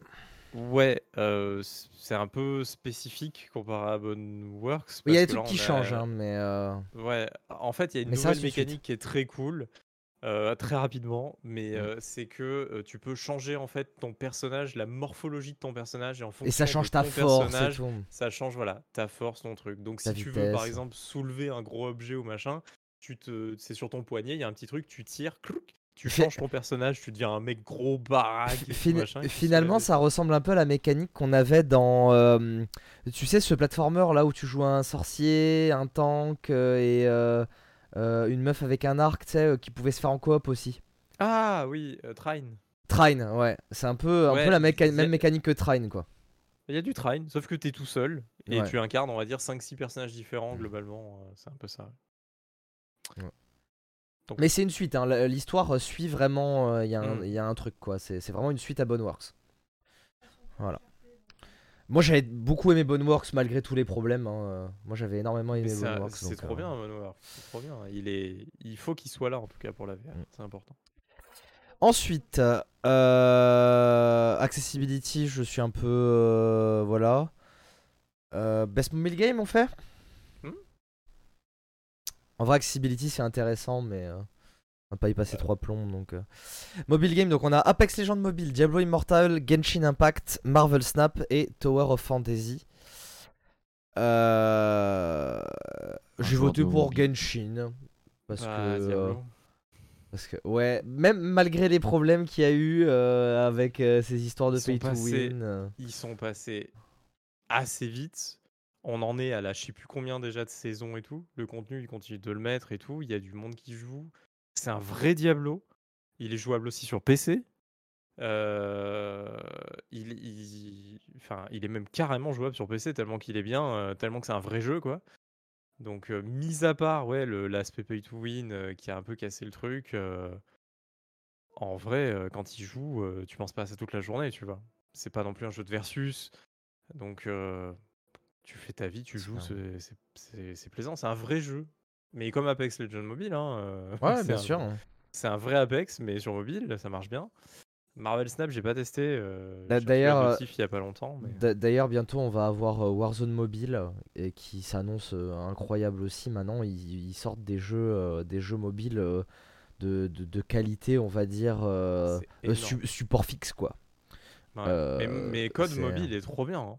Ouais, euh, c- c'est un peu spécifique comparé à Boneworks. Il y a des trucs qui on a- changent, hein, mais euh, Ouais, en fait, il y a une Mais ça nouvelle reste une suite. mécanique qui est très cool, euh, très rapidement, mais Mm. euh, c'est que tu peux changer en fait ton personnage, la morphologie de ton personnage, et en fonction et ça de change ta ton force et personnage, tout. ça change voilà ta force, ton truc. Donc Ta si tu veux par vitesse. exemple soulever un gros objet ou machin, tu te, c'est sur ton poignet, il y a un petit truc, tu tires, clouc, tu changes ton personnage, tu deviens un mec gros baraque. et Fin- machin, finalement, ça ressemble un peu à la mécanique qu'on avait dans, euh, tu sais, ce platformer là où tu joues un sorcier, un tank euh, et euh, une meuf avec un arc, tu sais, qui pouvait se faire en coop aussi. Ah oui, Trine. Trine, ouais, c'est un peu, un Ouais, peu la méca- même mécanique que Trine, quoi. Il y a du Trine, sauf que t'es tout seul et Ouais. tu incarnes, on va dire, 5-6 personnages différents globalement. c'est un peu ça. Mais c'est une suite, hein, l'histoire euh, suit vraiment, euh, il y, a un- Mm. il y a un truc, quoi. C'est vraiment une suite à Boneworks. Voilà. Moi j'avais beaucoup aimé Boneworks malgré tous les problèmes. hein, euh, Moi j'avais énormément aimé ça- Boneworks. c'est trop euh, bien. C'est trop bien. Il, est... il faut qu'il soit là, en tout cas, pour la VR. Mm. C'est important. Ensuite, euh, Accessibility, je suis un peu. euh, voilà. Euh, Best Mobile Game, on fait? En vrai, Accessibility, c'est intéressant, mais euh, on va pas y passer trois plombs. Donc, euh. Mobile Game, donc on a Apex Legends Mobile, Diablo Immortal, Genshin Impact, Marvel Snap et Tower of Fantasy. Euh, J'ai voté pour. Genshin. Parce Bah, que. Diablo. parce que, ouais, même malgré les problèmes qu'il y a eu euh, avec euh, ces histoires de Ils pay to passés- win. euh, Ils sont passés assez vite. On en est à la je sais plus combien déjà de saisons et tout. Le contenu, ils continuent de le mettre et tout. Il y a du monde qui joue. C'est un vrai Diablo. Il est jouable aussi sur PC. Euh, il, il- il est même carrément jouable sur PC tellement qu'il est bien, euh, tellement que c'est un vrai jeu quoi. Donc, euh, mis à part ouais, l'aspect pay to win euh, qui a un peu cassé le truc, en vrai, quand il joue, tu penses pas à ça toute la journée, tu vois. C'est pas non plus un jeu de versus. Donc, tu fais ta vie, tu joues, c'est- plaisant. C'est un vrai jeu. Mais comme Apex Legends Mobile, hein, euh, Ouais, c'est bien un- sûr. c'est un vrai Apex, mais sur mobile, ça marche bien. Marvel Snap, j'ai pas testé. euh, d'ailleurs, euh, il y a pas longtemps. Mais... D'a- D'ailleurs, bientôt, on va avoir euh, Warzone Mobile euh, et qui s'annonce euh, incroyable aussi. Maintenant, ils, ils sortent des jeux, euh, des jeux mobiles euh, de, de, de qualité, on va dire, euh, euh, su- support fixe, quoi. Ouais. euh, mais, mais Code Mobile est trop bien. hein.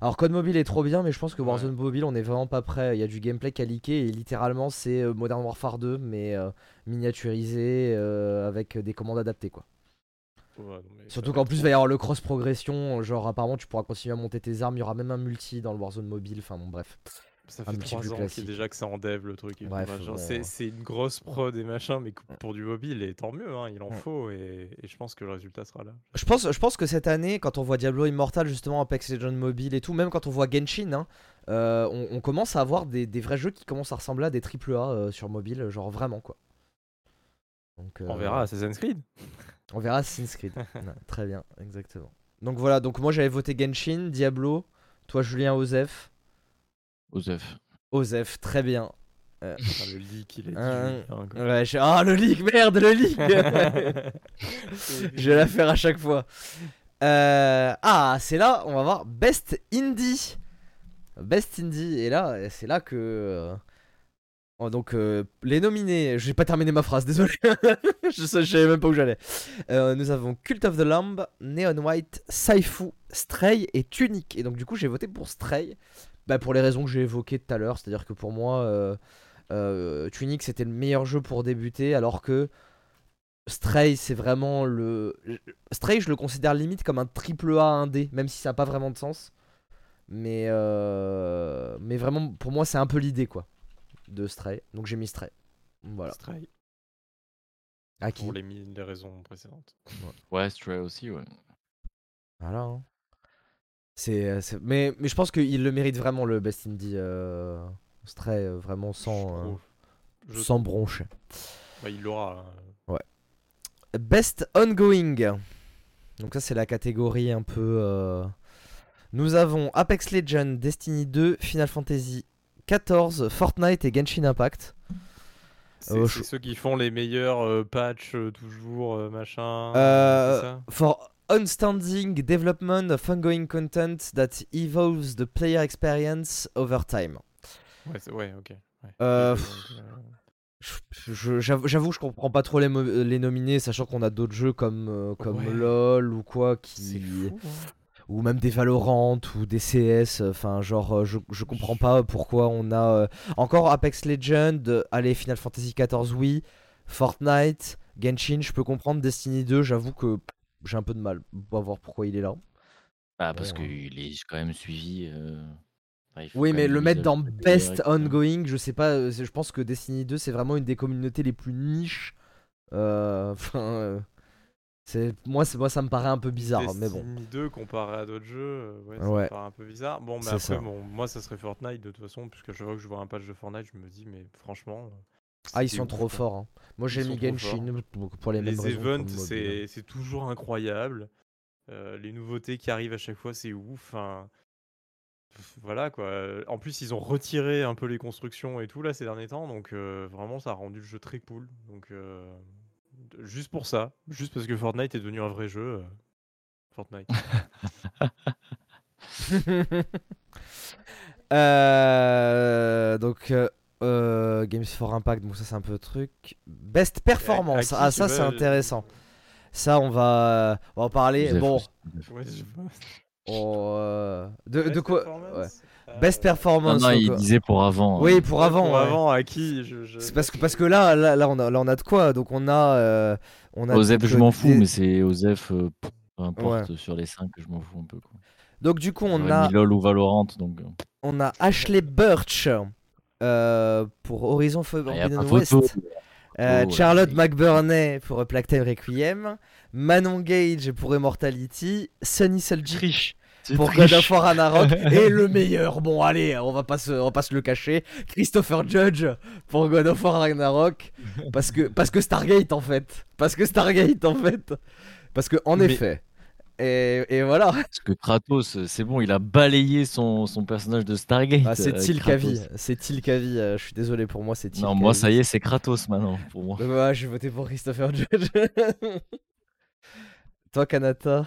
Alors, Code Mobile est trop bien, mais je pense que Ouais. Warzone Mobile, on est vraiment pas prêt. Il y a du gameplay qui a leaké et littéralement, c'est euh, Modern Warfare 2, mais euh, miniaturisé euh, avec des commandes adaptées, quoi. Ouais, Surtout qu'en plus, il va y avoir le cross progression. Genre, apparemment, tu pourras continuer à monter tes armes. Il y aura même un multi dans le Warzone mobile. Enfin, bon, bref. Ça fait petit 3 plus ans qu'il déjà que c'est en dev le truc. c'est euh. une grosse prod et machin, mais pour du mobile, et tant mieux, hein, il en Ouais. faut. Et, et je pense que le résultat sera là. Je pense, je pense que cette année, quand on voit Diablo Immortal, justement, Apex Legends Mobile et tout, même quand on voit Genshin, hein, euh, on, on commence à avoir des, des vrais jeux qui commencent à ressembler à des AAA euh, sur mobile, genre vraiment quoi. Donc, On euh, verra Assassin's Creed. On verra Assassin's Creed. Très bien, exactement. Donc voilà, donc moi j'avais voté Genshin, Diablo, toi Julien Osef. Osef. Osef, très bien. Ah, le leak, il est. Ouais, je- Ah le leak, merde, le leak Je vais la faire à chaque fois. Euh, Ah, c'est là, on va voir Best Indie. Best Indie, et là, c'est là que. euh, oh, donc, euh, les nominés, j'ai pas terminé ma phrase, désolé. je, sais, je savais même pas où j'allais. Euh, nous avons Cult of the Lamb, Neon White, Saifu, Stray et Tunic. Et donc, du coup, j'ai voté pour Stray. Bah, pour les raisons que j'ai évoquées tout à l'heure, c'est-à-dire que pour moi, euh, euh, Tunic c'était le meilleur jeu pour débuter, alors que Stray c'est vraiment le. Stray, je le considère limite comme un triple A 1D, même si ça n'a pas vraiment de sens. Mais, euh, mais vraiment, pour moi, c'est un peu l'idée quoi de Stray. Donc j'ai mis Stray. Voilà. Stray, À qui? Pour les, raisons précédentes. Ouais, Stray aussi, ouais. Voilà. C'est, euh, c'est- mais, mais je pense qu'il le mérite vraiment le Best Indie euh, Stray, euh, vraiment sans, euh. Je- sans broncher. bah, il l'aura. hein. Best Ongoing. Donc ça c'est la catégorie un peu... euh, Nous avons Apex Legends, Destiny 2, Final Fantasy 14, Fortnite et Genshin Impact. C'est Euh, je- ceux qui font les meilleurs euh, patchs euh, toujours, machin. For outstanding development of ongoing content that evolves the player experience over time. Ouais, ok. ouais. Euh, euh, Je- je- J'avoue j'avoue, je comprends pas trop les, mo- les nominés, sachant qu'on a d'autres jeux comme, euh, comme Ouais. LOL ou quoi, qui... fou. hein. ou même des Valorant ou des CS. Enfin, genre, euh, je, je comprends pas pourquoi on a euh, encore Apex Legends, euh, allez, Final Fantasy XIV, oui, Fortnite, Genshin, je peux comprendre, Destiny 2, j'avoue que j'ai un peu de mal à voir pourquoi il est là. Bah, parce Bon, hein. qu'il est quand même suivi. euh, enfin, Oui, mais le mettre dans Best euh. Ongoing, je sais pas, euh, je pense que Destiny 2, c'est vraiment une des communautés les plus niches. Euh, Enfin, c'est moi, c'est moi, ça me paraît un peu bizarre, mais bon. Destiny 2 comparé à d'autres jeux, ouais, ça Ouais. me paraît un peu bizarre. Bon, mais après, ça. bon, moi, ça serait Fortnite de toute façon, puisque chaque fois que je vois un patch de Fortnite, je me dis, mais franchement. Ah, ils sont ouf, trop quoi. forts. hein. Moi, j'ai mis Genshin pour, les, mêmes Les raisons. events, comme mobile. c'est toujours incroyable. Euh, les nouveautés qui arrivent à chaque fois, c'est ouf. Voilà quoi. En plus, ils ont retiré un peu les constructions et tout là ces derniers temps, donc euh, vraiment, ça a rendu le jeu très cool. Donc, euh, juste pour ça, juste parce que Fortnite est devenu un vrai jeu. Fortnite. Donc, euh, euh, Games for Impact, donc ça c'est un peu le truc. Best performance, ah ça c'est intéressant. Ça on va, on va en parler. Bon. Ouais, je on, euh, de, quoi? performance ouais. Euh, Best Non, performance. non, il euh, disait pour avant. Oui, hein. pour ouais, avant. Pour ouais. avant, à qui? Je, je- C'est parce que parce que là, là, là, on a, là on a de quoi? Donc on a, euh, on a. Osef, je euh, m'en fous, des- mais c'est Osef, euh, peu importe, sur les 5, je m'en fous un peu. Quoi. Donc du coup on a, LOL ou Valorant, donc. euh, on a Ashley Birch euh, pour Horizon ah, Forbidden pas West. Euh, Oh, Charlotte. McBurney pour A Plague Tale Requiem, Manon Gage pour Immortality, Sunny Triche. pour God of War Ragnarok et le meilleur, bon allez, on va pas se, on va pas se le cacher, Christopher Judge pour God of War Ragnarok parce que parce que Stargate en fait, parce que Stargate en fait, parce que en Mais- effet. Et, et voilà, Parce que Kratos, c'est bon, il a balayé son, son personnage de Stargate. Ah, c'est euh, Til. Kavi, c'est Til Kavi, euh, je suis désolé pour moi, c'est Til Non, moi, ça y est, c'est Kratos maintenant, pour moi. Voilà, j'ai voté pour Christopher Judge. Toi, Kanata,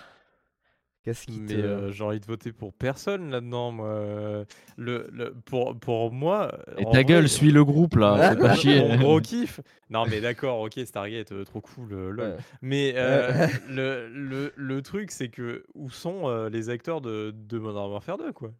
qu'est-ce qui te. Mais euh, j'ai envie de voter pour personne là-dedans, moi. Euh, Le, le- pour, pour moi. Et ta gueule, vrai, suis le groupe là, fais pas Mon chier. gros kiff. Non, mais d'accord, ok, Stargate, euh, trop cool, euh, lol. Ouais. Mais euh, le, le, le truc, c'est que où sont euh, les acteurs de, de Modern Warfare 2, quoi?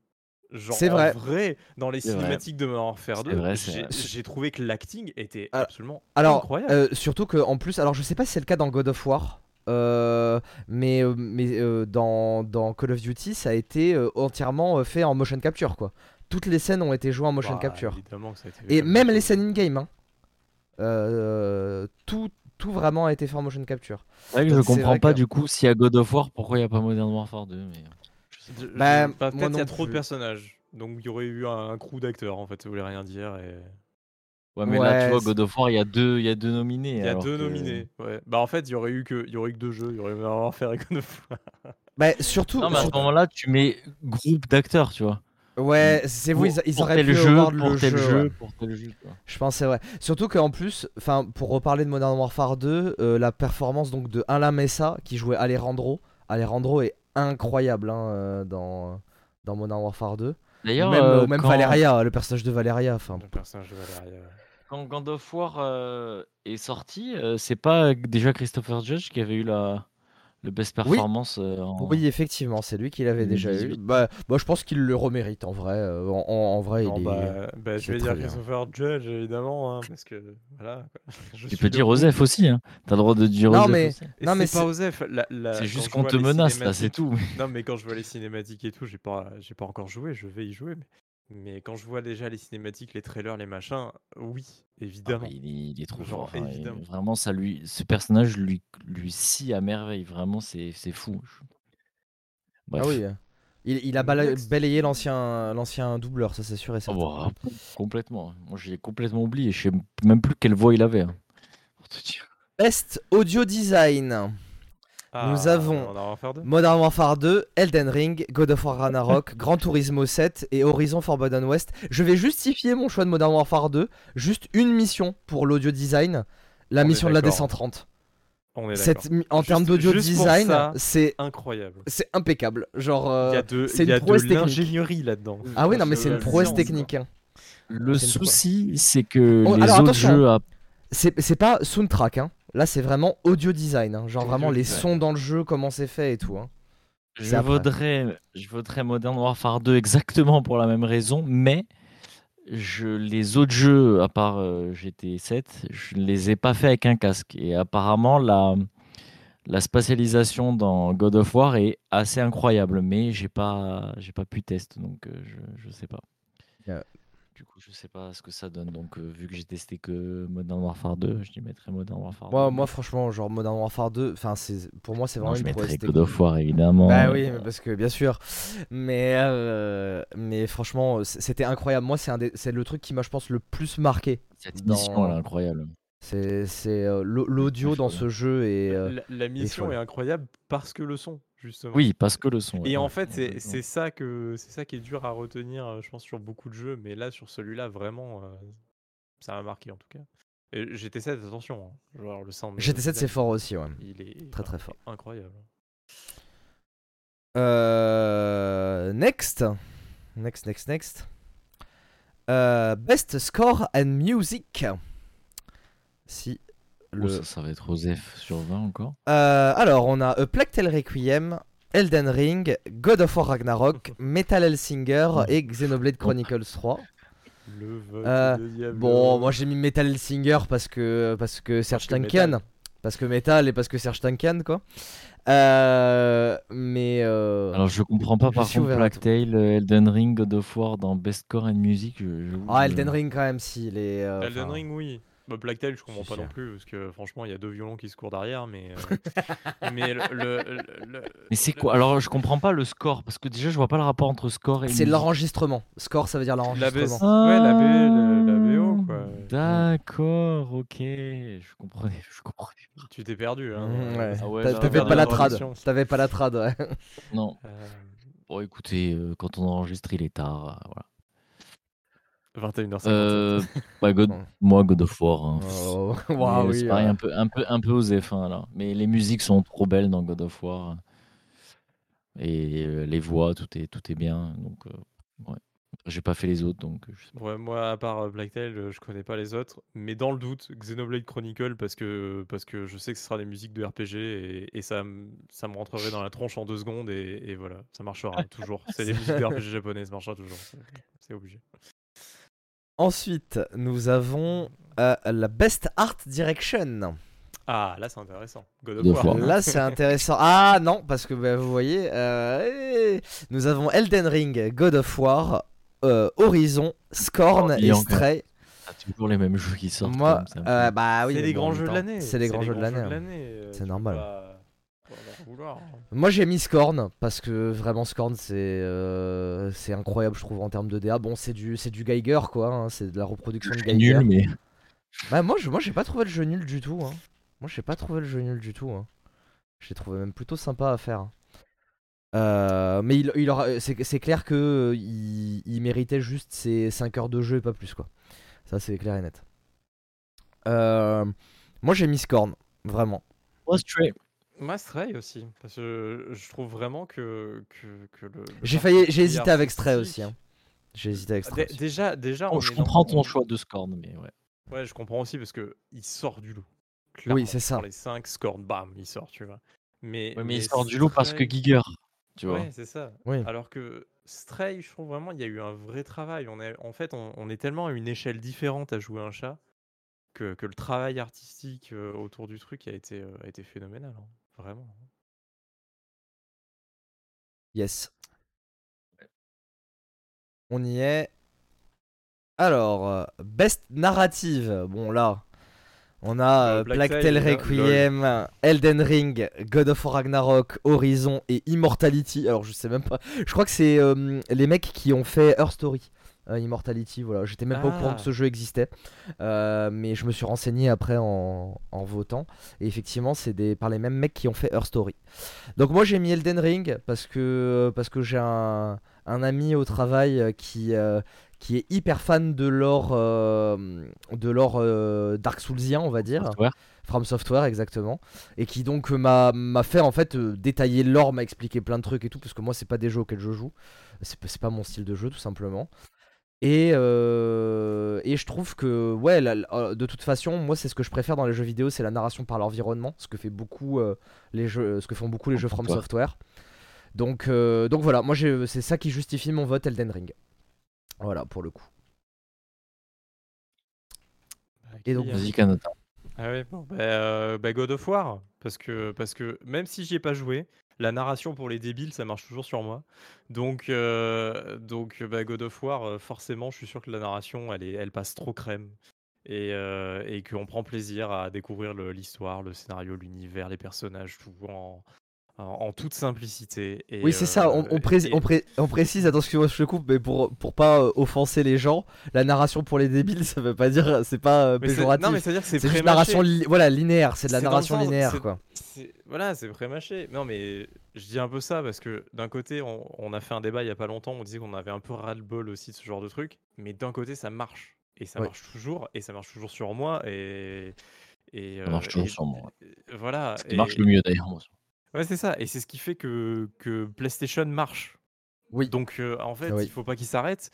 Genre, C'est en vrai. vrai, dans les C'est vrai. cinématiques de Modern Warfare C'est 2, vrai, c'est j'ai vrai. j'ai trouvé que l'acting était Ah, absolument Alors, incroyable. euh, surtout que en plus, alors je sais pas si c'est le cas dans God of War. Euh, mais, euh, mais euh, dans, dans Call of Duty, ça a été euh, entièrement euh, fait en motion capture, quoi. Toutes les scènes ont été jouées en motion Bah, capture. évidemment que ça a été fait Et même les scènes in-game, hein. Euh, tout, tout vraiment a été fait en motion capture. C'est vrai que je Donc, comprends pas que- du coup s'il y a God of War, pourquoi il n'y a pas Modern Warfare 2. Mais... je Bah, peut-être il y a trop de personnages. Donc il y aurait eu un, un crew d'acteurs en fait, ça voulait rien dire. Et... Ouais, mais là, tu vois, God of War, il y a deux, il y a deux nominés. Il y a deux que- nominés. Ouais. Bah en fait, il y aurait eu que, il y aurait eu que deux jeux. Il y aurait Warfare et God of War. Bah, surtout. Non, mais à ce moment-là, tu mets groupe d'acteurs, tu vois. ouais, c'est vous, ils, ils auraient pu jeu, avoir le tel jeu. jeu, ouais. pour tel jeu. quoi. Je pense c'est vrai. Surtout qu'en plus, enfin pour reparler de Modern Warfare 2, euh, la performance donc de Alain Messa qui jouait Alejandro, Alejandro est incroyable hein, euh, dans dans Modern Warfare 2. D'ailleurs, même euh, même quand- Valeria, le personnage de Valeria. Enfin, Le personnage de Valeria. Quand God of War euh, est sorti, euh, c'est pas déjà Christopher Judge qui avait eu la le best Oui. performance euh, en... oui, effectivement, c'est lui qui l'avait déjà eu. 2018. Bah, moi je pense qu'il le remérite en vrai. euh, en, en- en vrai, Non, il est. bah, bah, je vais dire bien. Christopher Judge évidemment, hein, parce que voilà. quoi. Je Tu peux dire. Osef aussi, hein. T'as le droit de dire Non, mais- aussi. Non, mais c'est pas c'est- Osef. la- la- C'est juste qu'on te menace, là, c'est tout. Non, mais quand je vois les cinématiques et tout, j'ai pas, j'ai pas encore joué. Je vais y jouer, mais, mais quand je vois déjà les cinématiques, les trailers, les machins, oui, Ah, évidemment. il, est, il est trop Genre, fort. évidemment. vraiment, ça lui, ce personnage lui, lui scie à merveille. Vraiment, c'est c'est fou. Bref. Ah oui. euh, Il, il a bala- balayé l'ancien l'ancien doubleur, ça c'est sûr et Ah certain. bah, complètement. Moi, j'ai complètement oublié. Je sais même plus quelle voix il avait. hein, pour te dire. Best audio design. Nous avons. Modern Warfare 2, Elden Ring, God of War Ragnarok, Gran Turismo 7 et Horizon Forbidden West. Je vais justifier mon choix de Modern Warfare 2. Juste une mission pour l'audio design, la On mission de la d'accord. D130. On est Cette d'accord. mi- en Juste- termes d'audio design, c'est Incroyable. c'est impeccable. Genre, euh, Il y a de, c'est il y a une prouesse de technique. l'ingénierie là-dedans. ah oui non mais c'est une prouesse technique. hein. Le souci, c'est que Oh, les alors, autres attention. jeux. à- C'est c'est pas soundtrack. Hein. Là c'est vraiment audio design. hein. Genre Audio vraiment les sons dans le jeu, comment c'est fait et tout. hein. Je après. voudrais, je voudrais Modern Warfare 2 exactement pour la même raison, mais je, les autres jeux, à part euh, GT7, je ne les ai pas fait avec un casque. Et apparemment, la, la spatialisation dans God of War est assez incroyable, mais j'ai pas, j'ai pas pu tester, donc euh, je, je sais pas. Yeah. Du coup, je sais pas ce que ça donne. Donc, euh, vu que j'ai testé que Modern Warfare 2, je y mettrais Modern Warfare 2. Moi, moi franchement genre Modern Warfare 2, enfin c'est pour moi c'est Non, vraiment je une mettrais. God of War, évidemment. Bah oui, mais parce que bien sûr. Mais, euh, mais franchement, c'était incroyable. Moi, c'est un des- c'est le truc qui m'a, je pense, le plus marqué. Cette dans- mission, elle est incroyable. C'est c'est, euh, l'au- l'audio dans ce jeu et euh, La, la mission est incroyable parce que le son, justement. Oui, parce que le son. Et ouais, en ouais, fait, c'est ça que c'est ça qui est dur à retenir, euh, je pense, sur beaucoup de jeux. Mais là, sur celui-là, vraiment, euh, ça m'a marqué en tout cas. Et GT7, attention, hein, genre le sound. GT7 c'est fort aussi, ouais. Il est Très, très fort. incroyable. Euh, next, next, next, next. Euh, best score and music. Si Oh, ça, ça va être Osef sur 20 encore. Euh, alors, on a A Plague Tale Requiem, Elden Ring, God of War Ragnarok, Metal Hellsinger et Xenoblade Chronicles 3. Le Euh. Bon, moi j'ai mis Metal Hellsinger parce que parce que Serge que Tankian, Metal. parce que Metal et parce que Serge Tankian quoi. Euh, mais euh, Alors, je comprends pas je par contre Black. Tail, Elden Ring, God of War dans Best Score and Music. je- ah je- Elden Ring quand même si les. euh, Elden enfin, Ring, oui. Bah, Black Tail, je comprends pas non plus parce que franchement, il y a deux violons qui se courent derrière, mais. euh, mais le. le- le- le- Mais c'est le- quoi? Alors, je comprends pas le score parce que déjà, je vois pas le rapport entre score et. C'est l'enregistrement. Score ça veut dire l'enregistrement. Ouais, la, B, la BO, quoi. D'accord, ok. Je comprenais. Je comprenais. pas. Tu t'es perdu, hein. Mmh, ouais. Ah ouais, T'avais pas la trad. T'avais pas la trad. Ouais. Non. Euh, Bon, écoutez, euh, quand on enregistre, il est tard. voilà. 21h57. Euh, bah, God- moi, God of War. hein. Oh, oui, c'est pareil, un peu, un peu, un peu aux F1 là. Mais les musiques sont trop belles dans God of War. Et euh, les voix, tout est, tout est bien. Donc, euh, ouais. J'ai pas fait les autres, donc je sais pas. Ouais, moi, à part euh, Black Tail, euh, je connais pas les autres. Mais dans le doute, Xenoblade Chronicle, parce que, parce que je sais que ce sera des musiques de RPG et, et ça, ça me rentrerait dans la tronche en deux secondes et, et voilà, ça marchera toujours. C'est les musiques de RPG japonais, ça marchera toujours. C'est obligé. Ensuite, nous avons euh, la Best Art Direction. Ah, là c'est intéressant. God of War. Là, c'est intéressant. Ah non, parce que bah, vous voyez, euh, nous avons Elden Ring, God of War, euh, Horizon, Scorn Oh, et Stray. Ah, toujours les mêmes jeux qui sortent. Moi, ça euh, bah oui, c'est les bon, grands jeux de l'année. C'est les grands jeux de l'année. hein. C'est normal. pas- pas leur vouloir, hein. Moi j'ai mis Scorn parce que vraiment Scorn c'est euh, c'est incroyable je trouve en termes de DA. Bon c'est du c'est du Geiger quoi, hein, c'est de la reproduction de Geiger. nul, mais Bah moi je moi j'ai pas trouvé le jeu nul du tout. Hein. Moi j'ai pas trouvé le jeu nul du tout. Hein. J'ai trouvé même plutôt sympa à faire. Euh, mais il, il aura- c'est c'est clair que il, il méritait juste ses 5 heures de jeu et pas plus quoi. Ça c'est clair et net. Euh, moi j'ai mis Scorn vraiment. Oh. Moi, Stray aussi, parce que je trouve vraiment que, que, que le. le J'ai failli j'ai hésité avec Stray aussi. hein. J'ai hésité avec Ah, Stray. dé- aussi. Déjà, déjà, Oh, on je comprends dans- ton choix de Scorn, mais ouais. Ouais, je comprends aussi parce que il sort du lot. Oui, c'est ça. Les 5 Scorn, bam, il sort, tu vois. Mais, Ouais, mais il sort du lot parce que Giger, tu vois. Ouais, c'est ça. Oui. Alors que Stray, je trouve vraiment, il y a eu un vrai travail. On est, en fait, on, on est tellement à une échelle différente à jouer un chat que, que le travail artistique euh, autour du truc a été, euh, a été phénoménal. hein. Vraiment. Yes. On y est. Alors, euh, best narrative. Bon là, on a Euh, euh, Black Black Tail, Tail là, Requiem, Elden Ring, God of War Ragnarok, Horizon et Immortality. Alors je sais même pas. Je crois que c'est euh, les mecs qui ont fait Her Story. Euh, Immortality, voilà. J'étais même pas au courant Ah. que ce jeu existait, Euh, mais je me suis renseigné après en, en votant. Et effectivement, c'est des par les mêmes mecs qui ont fait Her Story. Donc moi j'ai mis Elden Ring parce que parce que j'ai un, un ami au travail euh, qui qui est hyper fan de l'or euh, de l'or euh, Dark Soulsien on va dire Software. From Software exactement et qui donc m'a m'a fait en fait euh, détailler l'or m'a expliqué plein de trucs et tout parce que moi c'est pas des jeux auxquels je joue c'est pas- c'est pas mon style de jeu tout simplement et, euh, et je trouve que ouais la- la- euh, de toute façon moi c'est ce que je préfère dans les jeux vidéo c'est la narration par l'environnement ce que fait beaucoup euh, les jeux ce que font beaucoup les jeux From Software. Donc donc, donc voilà moi c'est ça qui justifie mon vote Elden Ring. Voilà pour le coup. Et donc, euh, Vas-y, Canada. Ah ouais, bon, bah, euh, bah, God of War, parce que, parce que même si j'y ai pas joué, la narration pour les débiles, ça marche toujours sur moi. Donc, euh, donc bah, God of War, euh, forcément, je suis sûr que la narration, elle, est, elle passe trop crème. Et, euh, et qu'on prend plaisir à découvrir le- l'histoire, le, scénario, l'univers, les personnages, tout en, en, toute simplicité. Et, Oui, c'est ça, on, euh, on pré- et- on pré- on précise, attention, je te coupe, mais pour, pour pas euh, offenser les gens, la narration pour les débiles, ça veut pas dire, c'est pas euh, péjoratif. Non, mais c'est-à-dire que c'est c'est juste pré-mâché. narration li- voilà, linéaire, c'est de la narration sens- linéaire, quoi. c'est- Voilà, c'est pré-mâché. Non, mais je dis un peu ça parce que d'un côté, on, on a fait un débat il y a pas longtemps, on disait qu'on avait un peu ras-le-bol aussi de ce genre de truc, mais d'un côté, ça marche. Et ça Ouais. marche toujours, et ça marche toujours sur moi, et. et Ça marche euh, toujours et- sur moi. et Voilà. Ce qui et- marche le mieux d'ailleurs. Ouais, c'est ça. Et c'est ce qui fait que, que PlayStation marche. Oui. Donc, euh, en fait, Oui. il faut pas qu'il s'arrête.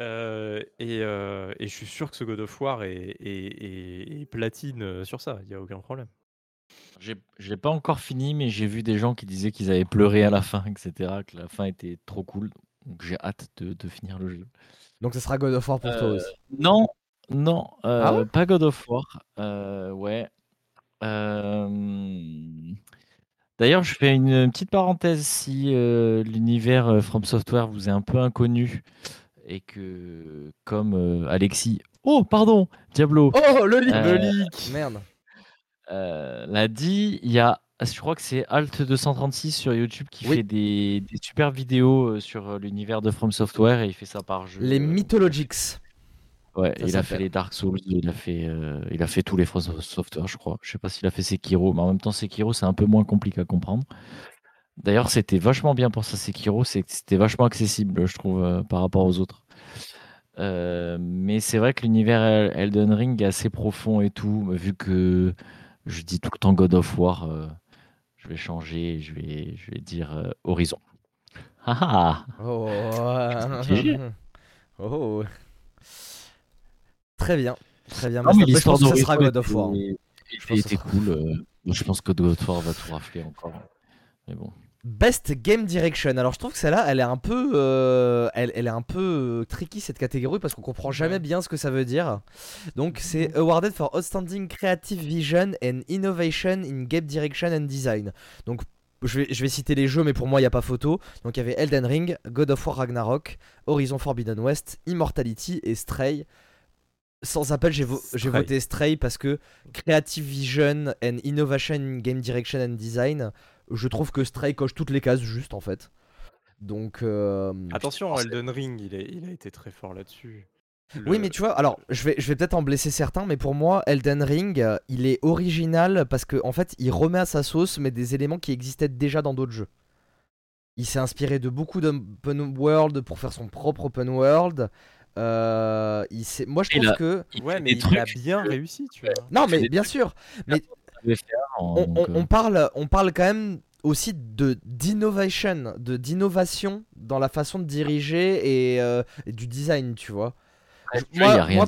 Euh, et, euh, et je suis sûr que ce God of War est, est- est- est platine sur ça, il n'y a aucun problème. J'ai- Je l'ai pas encore fini, mais j'ai vu des gens qui disaient qu'ils avaient pleuré à la fin, etc. Que la fin était trop cool. Donc j'ai hâte de, de finir le jeu. Donc ça sera God of War pour toi Euh, aussi. Non, non, euh, Ah ouais? pas God of War. euh, ouais. Euh, D'ailleurs, je fais une petite parenthèse si euh, l'univers euh, From Software vous est un peu inconnu et que, comme euh, Alexis, oh pardon, Diablo, Oh, le leak, Euh, leak Merde. euh, l'a dit, il y a, je crois que c'est Alt 236 sur YouTube qui Oui. fait des, des super vidéos sur l'univers de From Software et il fait ça par jeu. Les euh, Mythologics. Ouais, Ça il a fait les Dark Souls, il a fait, euh, il a fait tous les From Software, je crois. Je sais pas s'il a fait Sekiro, mais en même temps Sekiro c'est un peu moins compliqué à comprendre. D'ailleurs, c'était vachement bien pour ça Sekiro, c'est que c'était vachement accessible, je trouve, euh, par rapport aux autres. Euh, mais c'est vrai que l'univers El- Elden Ring est assez profond et tout, vu que je dis tout le temps God of War, je vais changer, je vais, je vais dire Horizon. Ah ah oh. Très bien. Très bien. Non, mais l'histoire ça sera God of War. était- Je pense était, cool. euh, je pense que God of War va tout rafler encore. Mais bon. Best Game Direction. Alors je trouve que celle-là, elle est un peu, euh, elle, elle est un peu euh, tricky cette catégorie parce qu'on comprend jamais bien ce que ça veut dire. Donc c'est awarded for outstanding creative vision and innovation in game direction and design. Donc je vais, je vais citer les jeux, mais pour moi il n'y a pas photo. Donc il y avait Elden Ring, God of War Ragnarok, Horizon Forbidden West, Immortality et Stray. Sans appel, j'ai vo- voté Stray parce que Creative Vision and Innovation in Game Direction and Design, je trouve que Stray coche toutes les cases juste en fait. Donc euh, Attention, Elden Ring, il, est- il a été très fort là-dessus. oui, mais tu vois, alors je vais, je vais peut-être en blesser certains, mais pour moi, Elden Ring, il est original parce que en fait, il remet à sa sauce, mais des éléments qui existaient déjà dans d'autres jeux. Il s'est inspiré de beaucoup d'open world pour faire son propre open world. Euh, il s'est- moi, je trouve a- que Il Ouais, mais il trucs a bien réussi, tu vois. non, mais bien sûr, mais on, on- euh, on parle, on parle quand même aussi de d'innovation, de d'innovation dans la façon de diriger et, euh, et du design, tu vois. bref, moi- y a rien moi-.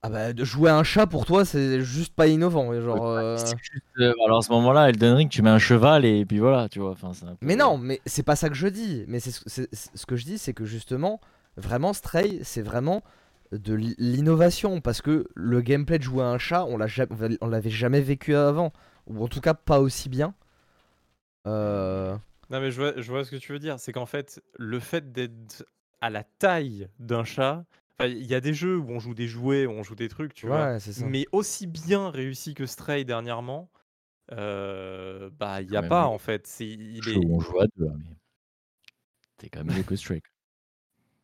Ah bah de jouer un chat pour toi c'est juste pas innovant genre. euh, juste, euh, alors à ce moment-là, Elden Ring, tu mets un cheval et puis voilà, tu vois. Enfin, peu- Mais non, mais c'est pas ça que je dis. Mais c'est ce- c'est- c'est- ce que je dis, c'est que justement, vraiment Stray, c'est vraiment de l'innovation parce que le gameplay de jouer à un chat, on l'a ja- on l'avait jamais vécu avant, ou en tout cas pas aussi bien. Euh, Non, mais je vois, je vois ce que tu veux dire. C'est qu'en fait, le fait d'être à la taille d'un chat, il y a des jeux où on joue des jouets, où on joue des trucs, tu vois. ouais, c'est ça. Mais aussi bien réussi que Stray dernièrement, euh, bah, il n'y a Ouais, pas en fait. C'est, il Jeu est... où on joue à deux, hein, mais t'es quand même mieux que Stray.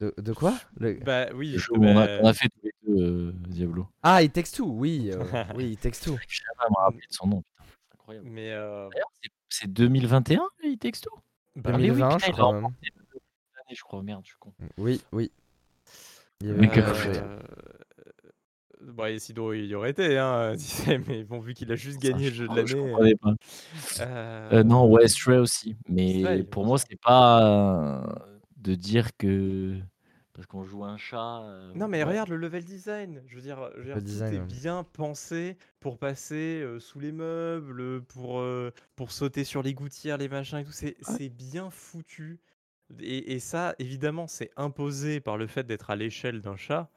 De, de quoi? Le- Bah oui, Le jeu où on a, bah, on a fait tous les deux euh, Diablo. Ah, It Takes Two, oui, euh, oui, It Takes Two. Je sais pas me rappeler de son nom, putain. C'est incroyable. mais euh, D'ailleurs, c'est- c'est 2021, il Takes Two bah, oui, 2020, putain, je il a crois même. l'année, je crois. Merde, je suis con. Oui, oui. Il y avait Mais fait. euh, bah, et sinon il y aurait été, hein, mais bon, vu qu'il a juste gagné le jeu de Je l'année. comprenais pas. euh, Euh, non, ouais, Stray aussi. Mais Stray, pour moi, c'est pas euh, de dire que. Parce qu'on joue un chat. euh, Non mais ouais. regarde le level design, je veux dire, je veux dire, Le tout design, est ouais. bien pensé pour passer euh, sous les meubles, pour, euh, pour sauter sur les gouttières, les machins et tout, c'est c'est bien foutu. Et, et ça, évidemment, c'est imposé par le fait d'être à l'échelle d'un chat,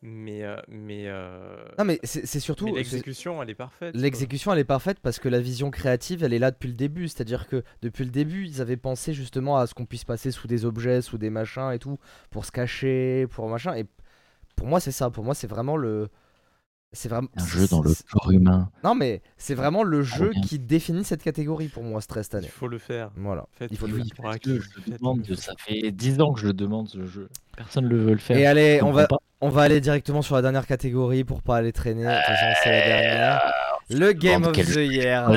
mais, euh, mais, euh, Non, mais c'est surtout. l'exécution, elle est parfaite. L'exécution elle est parfaite parce que la vision créative elle est là depuis le début. C'est-à-dire que depuis le début ils avaient pensé justement à ce qu'on puisse passer sous des objets, sous des machins et tout, pour se cacher, pour machin. Et pour moi c'est ça. Pour moi c'est vraiment le. C'est vraiment. Un jeu dans le corps humain. Non mais c'est vraiment le jeu bien. qui définit cette catégorie pour moi Stress cette Il faut le faire. Voilà. Faites Il faut le le faire. Je le demande, ça fait 10 ans que je le demande ce jeu. Personne ne veut le faire. Et allez on va pas. On va aller directement sur la dernière catégorie pour pas aller traîner. De toute façon c'est la dernière. Le Game of the Year.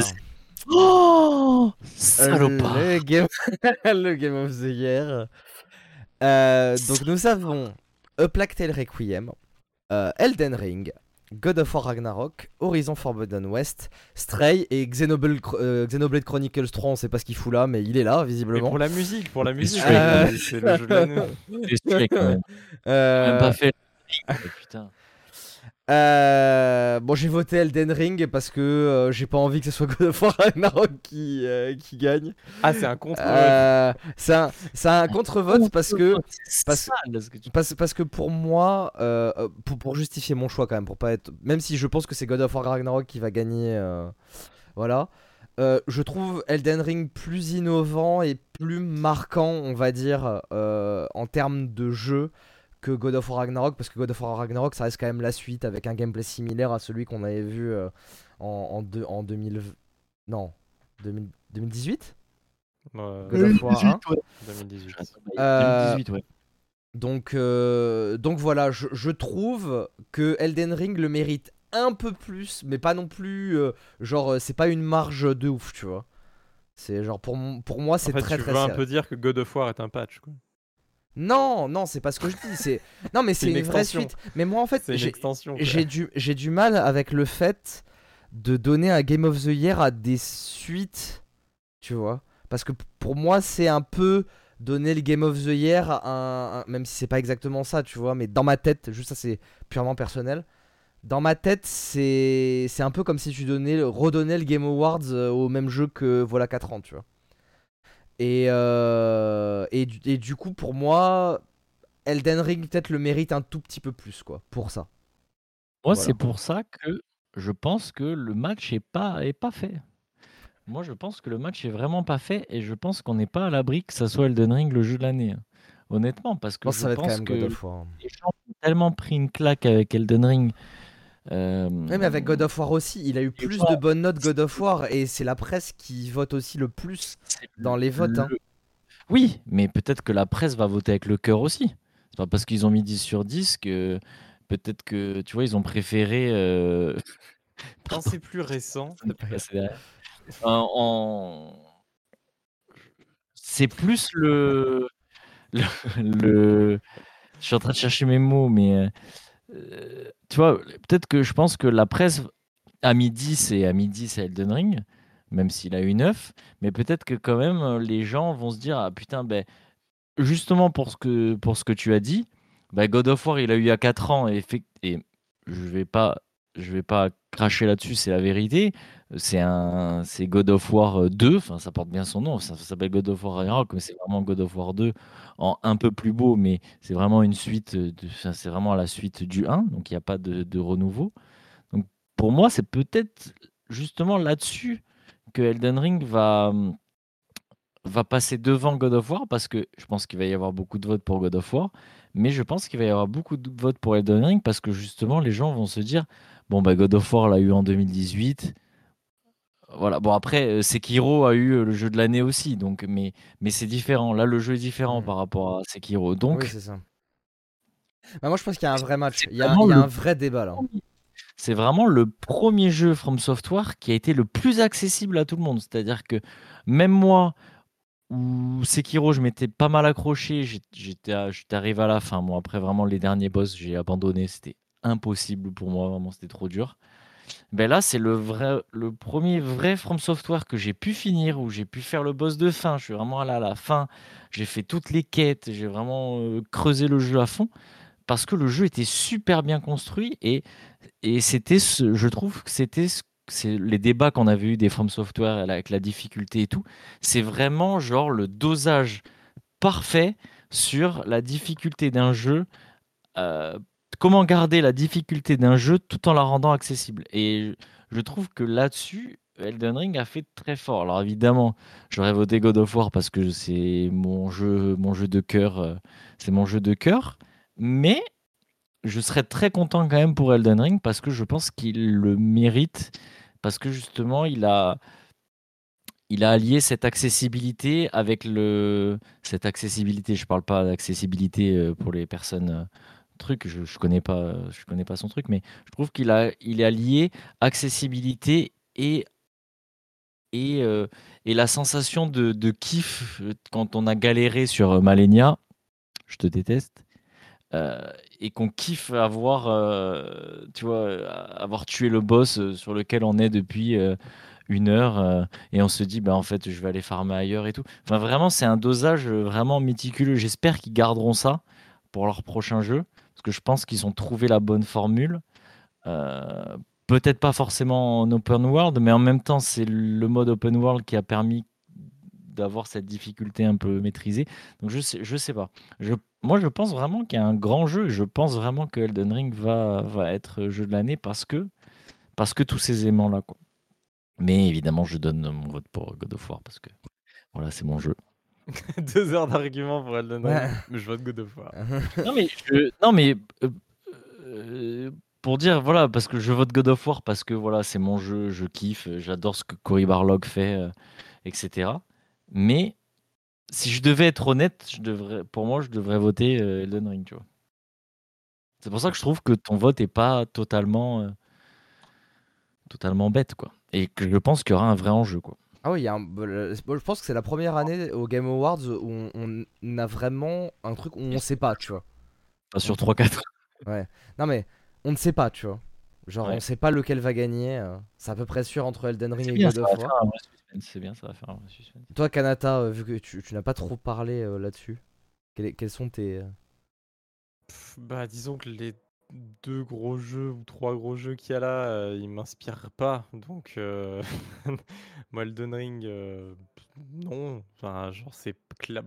Oh Euh, Salopard Le game... le game of the Year. Euh, donc nous avons A Plague Tale Requiem, euh, Elden Ring, God of War Ragnarok, Horizon Forbidden West, Stray et Xenoblade, euh, Xenoblade Chronicles 3. On sait pas ce qu'il fout là, mais il est là Mais visiblement. pour la musique, pour la musique, Stray, Euh, c'est- le jeu de l'année. C'est Stray, quand même. Euh, Même pas fait. Oh, putain. euh, bon, j'ai voté Elden Ring parce que euh, j'ai pas envie que ce soit God of War Ragnarok qui, euh, qui gagne. Ah, c'est un contre. Euh, c'est un, c'est un contre-vote parce que parce- Parce, parce que pour moi, pour, pour justifier mon choix quand même, pour pas être, même si je pense que c'est God of War Ragnarok qui va gagner, euh, voilà, euh, je trouve Elden Ring plus innovant et plus marquant, on va dire, euh, en termes de jeu que God of War Ragnarok, parce que God of War Ragnarok, ça reste quand même la suite avec un gameplay similaire à celui qu'on avait vu euh, en, en, deux- en 2000, non, 2000 2018 Euh, God of War 1. 2018. Euh, 2018, ouais. Donc, euh, donc voilà, je, je trouve que Elden Ring le mérite un peu plus, mais pas non plus. euh, genre, euh, c'est pas une marge de ouf, tu vois. C'est genre, pour, pour moi, c'est en fait, très tu très veux un peu dire que God of War est un patch, quoi. Non, non, c'est pas ce que je dis. C'est non, mais C'est une une, vraie suite. Mais moi, en fait, j'ai du, j'ai du mal avec le fait de donner un Game of the Year à des suites, tu vois. Parce que pour moi, c'est un peu donner le Game of the Year à un, un- Même si c'est pas exactement ça, tu vois, mais dans ma tête, juste ça, c'est purement personnel. Dans ma tête, c'est c'est un peu comme si tu donnais, redonnais le Game Awards euh, au même jeu que voilà 4 ans, tu vois. Et, euh, et, du- et du coup, pour moi, Elden Ring peut-être le mérite un tout petit peu plus, quoi, pour ça. Moi, Voilà. c'est pour ça que je pense que le match est pas, est pas fait. Moi, je pense que le match est vraiment pas fait et je pense qu'on n'est pas à l'abri que ça soit Elden Ring le jeu de l'année. hein. Honnêtement, parce que Non, je ça va être quand pense même que War. les gens ont tellement pris une claque avec Elden Ring. Euh, Même avec God of War aussi, il a eu plus de bonnes notes God of War et c'est la presse qui vote aussi le plus. dans les votes, hein. Oui, mais peut-être que la presse va voter avec le cœur aussi. C'est pas parce qu'ils ont mis 10 sur 10 que peut-être que, tu vois, ils ont préféré. euh, Quand c'est plus récent. En- C'est plus le... le... le- Je suis en train de chercher mes mots, mais euh, tu vois, peut-être que je pense que la presse à midi, c'est à midi, c'est Elden Ring, même s'il a eu 9, mais peut-être que quand même euh, les gens vont se dire ah putain ben justement pour ce que pour ce que tu as dit, ben, God of War il a eu à 4 ans et, et je vais je vais pas cracher là-dessus, c'est la vérité. C'est un c'est God of War 2, enfin ça porte bien son nom, ça, s'appelle God of War Ragnarok, mais c'est vraiment God of War 2 en un peu plus beau, mais c'est vraiment une suite, enfin, c'est vraiment la suite du 1, donc il n'y a pas de, de renouveau. Donc pour moi, c'est peut-être justement là-dessus que Elden Ring va, va passer devant God of War, parce que je pense qu'il va y avoir beaucoup de votes pour God of War, mais je pense qu'il va y avoir beaucoup de votes pour Elden Ring, parce que justement, les gens vont se dire, bon, bah, God of War l'a eu en 2018. Voilà, bon après, euh, Sekiro a eu euh, le jeu de l'année aussi, donc, mais, mais c'est différent. Là, le jeu est différent Mm. par rapport à Sekiro. Donc, oui, c'est ça. Bah, moi, je pense qu'il y a un vrai match. Il y a, vraiment il y a le un vrai débat là. c'est vraiment le premier jeu From Software qui a été le plus accessible à tout le monde. C'est-à-dire que même moi, où Sekiro, je m'étais pas mal accroché, j'étais arrivé à la fin. Moi, après vraiment les derniers boss, j'ai abandonné. C'était impossible pour moi, vraiment, c'était trop dur. Ben là, c'est le vrai, le premier vrai From Software que j'ai pu finir, où j'ai pu faire le boss de fin. Je suis vraiment allé à la fin. J'ai fait toutes les quêtes. J'ai vraiment euh, creusé le jeu à fond parce que le jeu était super bien construit et, et c'était, ce, je trouve que c'était ce- c'est les débats qu'on avait eu des From Software avec la difficulté et tout. C'est vraiment genre le dosage parfait sur la difficulté d'un jeu. euh, comment garder la difficulté d'un jeu tout en la rendant accessible. Et je trouve que là-dessus, Elden Ring a fait très fort. Alors évidemment, j'aurais voté God of War parce que c'est mon jeu, mon jeu de cœur. euh, c'est mon jeu de cœur. Mais je serais très content quand même pour Elden Ring parce que je pense qu'il le mérite. Parce que justement, il a, il a allié cette accessibilité avec le. Cette accessibilité, je parle pas d'accessibilité euh, pour les personnes. Truc, je, je connais pas, connais pas son truc, mais je trouve qu'il a, il a lié accessibilité et et, euh, et la sensation de, de kiff euh, quand on a galéré sur euh, Malenia, je te déteste, et qu'on kiffe avoir, tu vois, avoir tué le boss sur lequel on est depuis une heure, et on se dit, bah en fait, je vais aller farmer ailleurs et tout. Enfin, vraiment, c'est un dosage vraiment méticuleux. J'espère qu'ils garderont ça pour leur prochain jeu, parce que je pense qu'ils ont trouvé la bonne formule. Euh, Peut-être pas forcément en open world, mais en même temps, c'est le mode open world qui a permis d'avoir cette difficulté un peu maîtrisée. Donc je sais, je sais pas. Je, moi, je pense vraiment qu'il y a un grand jeu. Je pense vraiment que Elden Ring va, va être jeu de l'année parce que, parce que tous ces aimants-là. Mais évidemment, je donne mon vote pour God of War parce que voilà, c'est mon jeu. deux heures d'argument pour Elden Ring, Ouais. mais je vote God of War. non mais, je- non, mais euh, euh, pour dire voilà parce que je vote God of War parce que voilà c'est mon jeu, je kiffe, j'adore ce que Cory Barlog fait, euh, etc. Mais si je devais être honnête, je devrais, pour moi je devrais voter euh, Elden Ring, tu vois. C'est pour ça que je trouve que ton vote est pas totalement, euh, totalement bête quoi, et que je pense qu'il y aura un vrai enjeu quoi. Ah oui, il y a un- bah, je pense que c'est la première année au Game Awards où on, on a vraiment un truc où on sait pas, tu vois. Pas sur 3-4. Non mais on ne sait pas, tu vois. Genre Ouais. on sait pas lequel va gagner. euh, C'est à peu près sûr entre Elden Ring C'est et bien, God ça of va War. faire un vrai suspense. C'est bien, ça va faire un vrai suspense. Toi Kanata, euh, vu que tu, tu n'as pas trop parlé euh, là-dessus, quels, sont tes... euh, Pff, Bah, disons que les deux gros jeux ou trois gros jeux qu'il y a là, euh, ils m'inspirent pas. Donc, euh, moi, Elden Ring, euh, non. Enfin, genre, c'est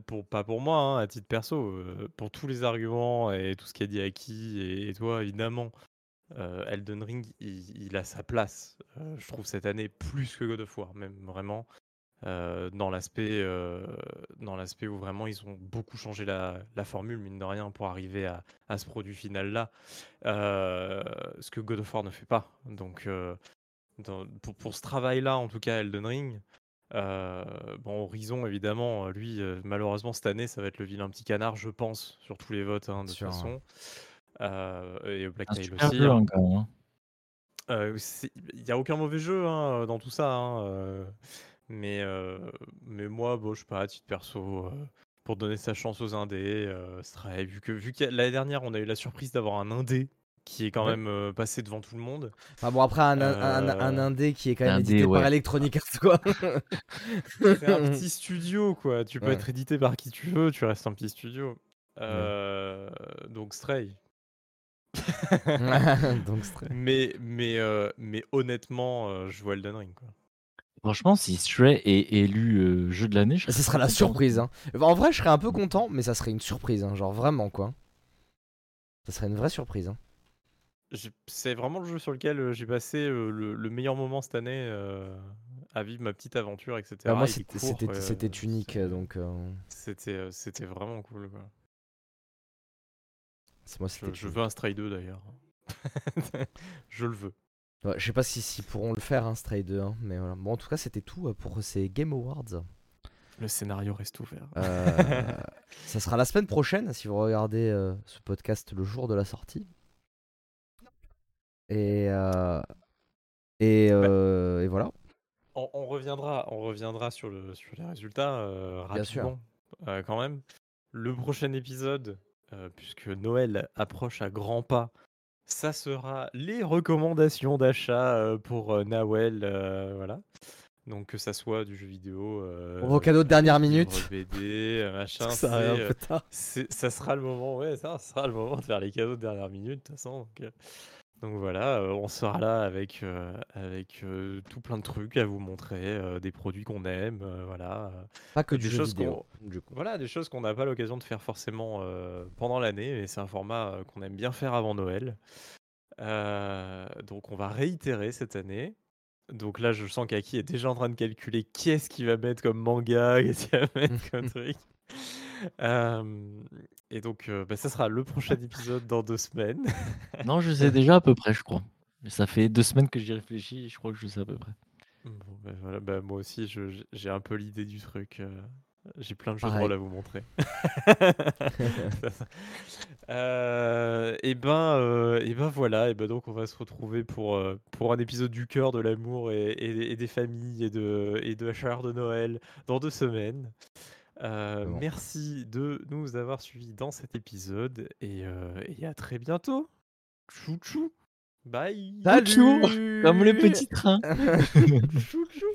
pour, pas pour moi, hein, à titre perso, euh, pour tous les arguments et tout ce qu'a dit Aki et, et toi, évidemment, Elden Ring, il, il a sa place, je trouve, cette année, plus que God of War, même vraiment, euh, dans l'aspect euh, dans l'aspect où vraiment ils ont beaucoup changé la, la formule, mine de rien, pour arriver à, à ce produit final-là, euh, ce que God of War ne fait pas. Donc, dans- pour, pour ce travail-là, en tout cas, Elden Ring, bon, Horizon, évidemment, lui, malheureusement, cette année, ça va être le vilain petit canard, je pense, sur tous les votes, hein, de toute façon. Et Black Tail aussi. hein. hein. Il n'y a aucun mauvais jeu hein, dans tout ça. Euh, mais, euh, mais moi, bon, je sais pas, à titre perso, euh, pour donner sa chance aux indés, euh, Stray, vu que vu que l'année dernière, on a eu la surprise d'avoir un indé qui est quand Ouais. même euh, passé devant tout le monde. Enfin bon, après, un, un, un- un Euh, indé qui est quand même Indé, édité par. Electronic Arts, quoi. C'est un petit studio, quoi. Tu peux Ouais. être édité par qui tu veux, tu restes un petit studio. Euh, Donc Stray. Donc, très- mais, mais, euh, mais honnêtement, euh, je vois Elden Ring, quoi. Franchement, si Stray est élu euh, jeu de l'année, je Ce sera la content. surprise. Hein. En vrai, je serais un peu content, mais ça serait une surprise. Hein. Genre vraiment, quoi. Ça serait une vraie surprise. Hein. J'ai- C'est vraiment le jeu sur lequel euh, j'ai passé euh, le, le meilleur moment cette année euh, à vivre ma petite aventure, etc. Bah, moi, Il c'était court, c'était- euh, c'était unique, c'est- donc. euh, C'était euh, c'était vraiment cool. Quoi. c'est moi, Je, c'était. je unique. veux un Stray 2 d'ailleurs. je le veux. Ouais, je sais pas si s'ils pourront le faire, hein, Stray 2. hein, mais voilà. Bon, en tout cas, c'était tout euh, pour ces Game Awards. Le scénario reste ouvert. Euh, ça sera la semaine prochaine si vous regardez euh, ce podcast le jour de la sortie. Et, euh, et, Bah. et voilà. On, on reviendra, on reviendra sur, le, sur les résultats Bien sûr. rapidement, quand même. Le prochain épisode, puisque Noël approche à grands pas, ça sera les recommandations d'achat euh, pour euh, Nawel, euh, voilà. Donc que ça soit du jeu vidéo, euh, Pour vos cadeaux de dernière livre, minute. BD, euh, machin, ça arrive c'est, un euh, peu tard. c'est- ça sera le moment, ouais, ça sera le moment de faire les cadeaux de dernière minute, de toute façon. Donc, euh, donc voilà, euh, on sera là avec, euh, avec euh, tout plein de trucs à vous montrer, des produits qu'on aime, voilà. Pas que des du jeu choses vidéo. Du coup. voilà, des choses qu'on n'a pas l'occasion de faire forcément pendant l'année, mais c'est un format qu'on aime bien faire avant Noël. Donc on va réitérer cette année. Donc là, je sens qu'Aki est déjà en train de calculer qui est-ce qu'il va mettre comme manga, qu'est-ce qu'il va mettre comme truc. Euh, et donc, euh, bah, ça sera le prochain épisode dans deux semaines. Non, je sais déjà à peu près, je crois. Ça fait deux semaines que j'y réfléchis, je crois que je sais à peu près. Bon, bah, voilà, bah, moi aussi, j'ai un peu l'idée du truc. euh, j'ai plein de jeux de rôle à vous montrer. Euh, et ben, euh, et ben voilà. Et ben donc, on va se retrouver pour euh, pour un épisode du cœur, de l'amour et, et- et des familles et de et de la chaleur de Noël dans deux semaines. Euh, Bon. Merci de nous avoir suivis dans cet épisode et, euh, et à très bientôt. Chou chou. Bye. Salut Comme le petit train. Chou chou.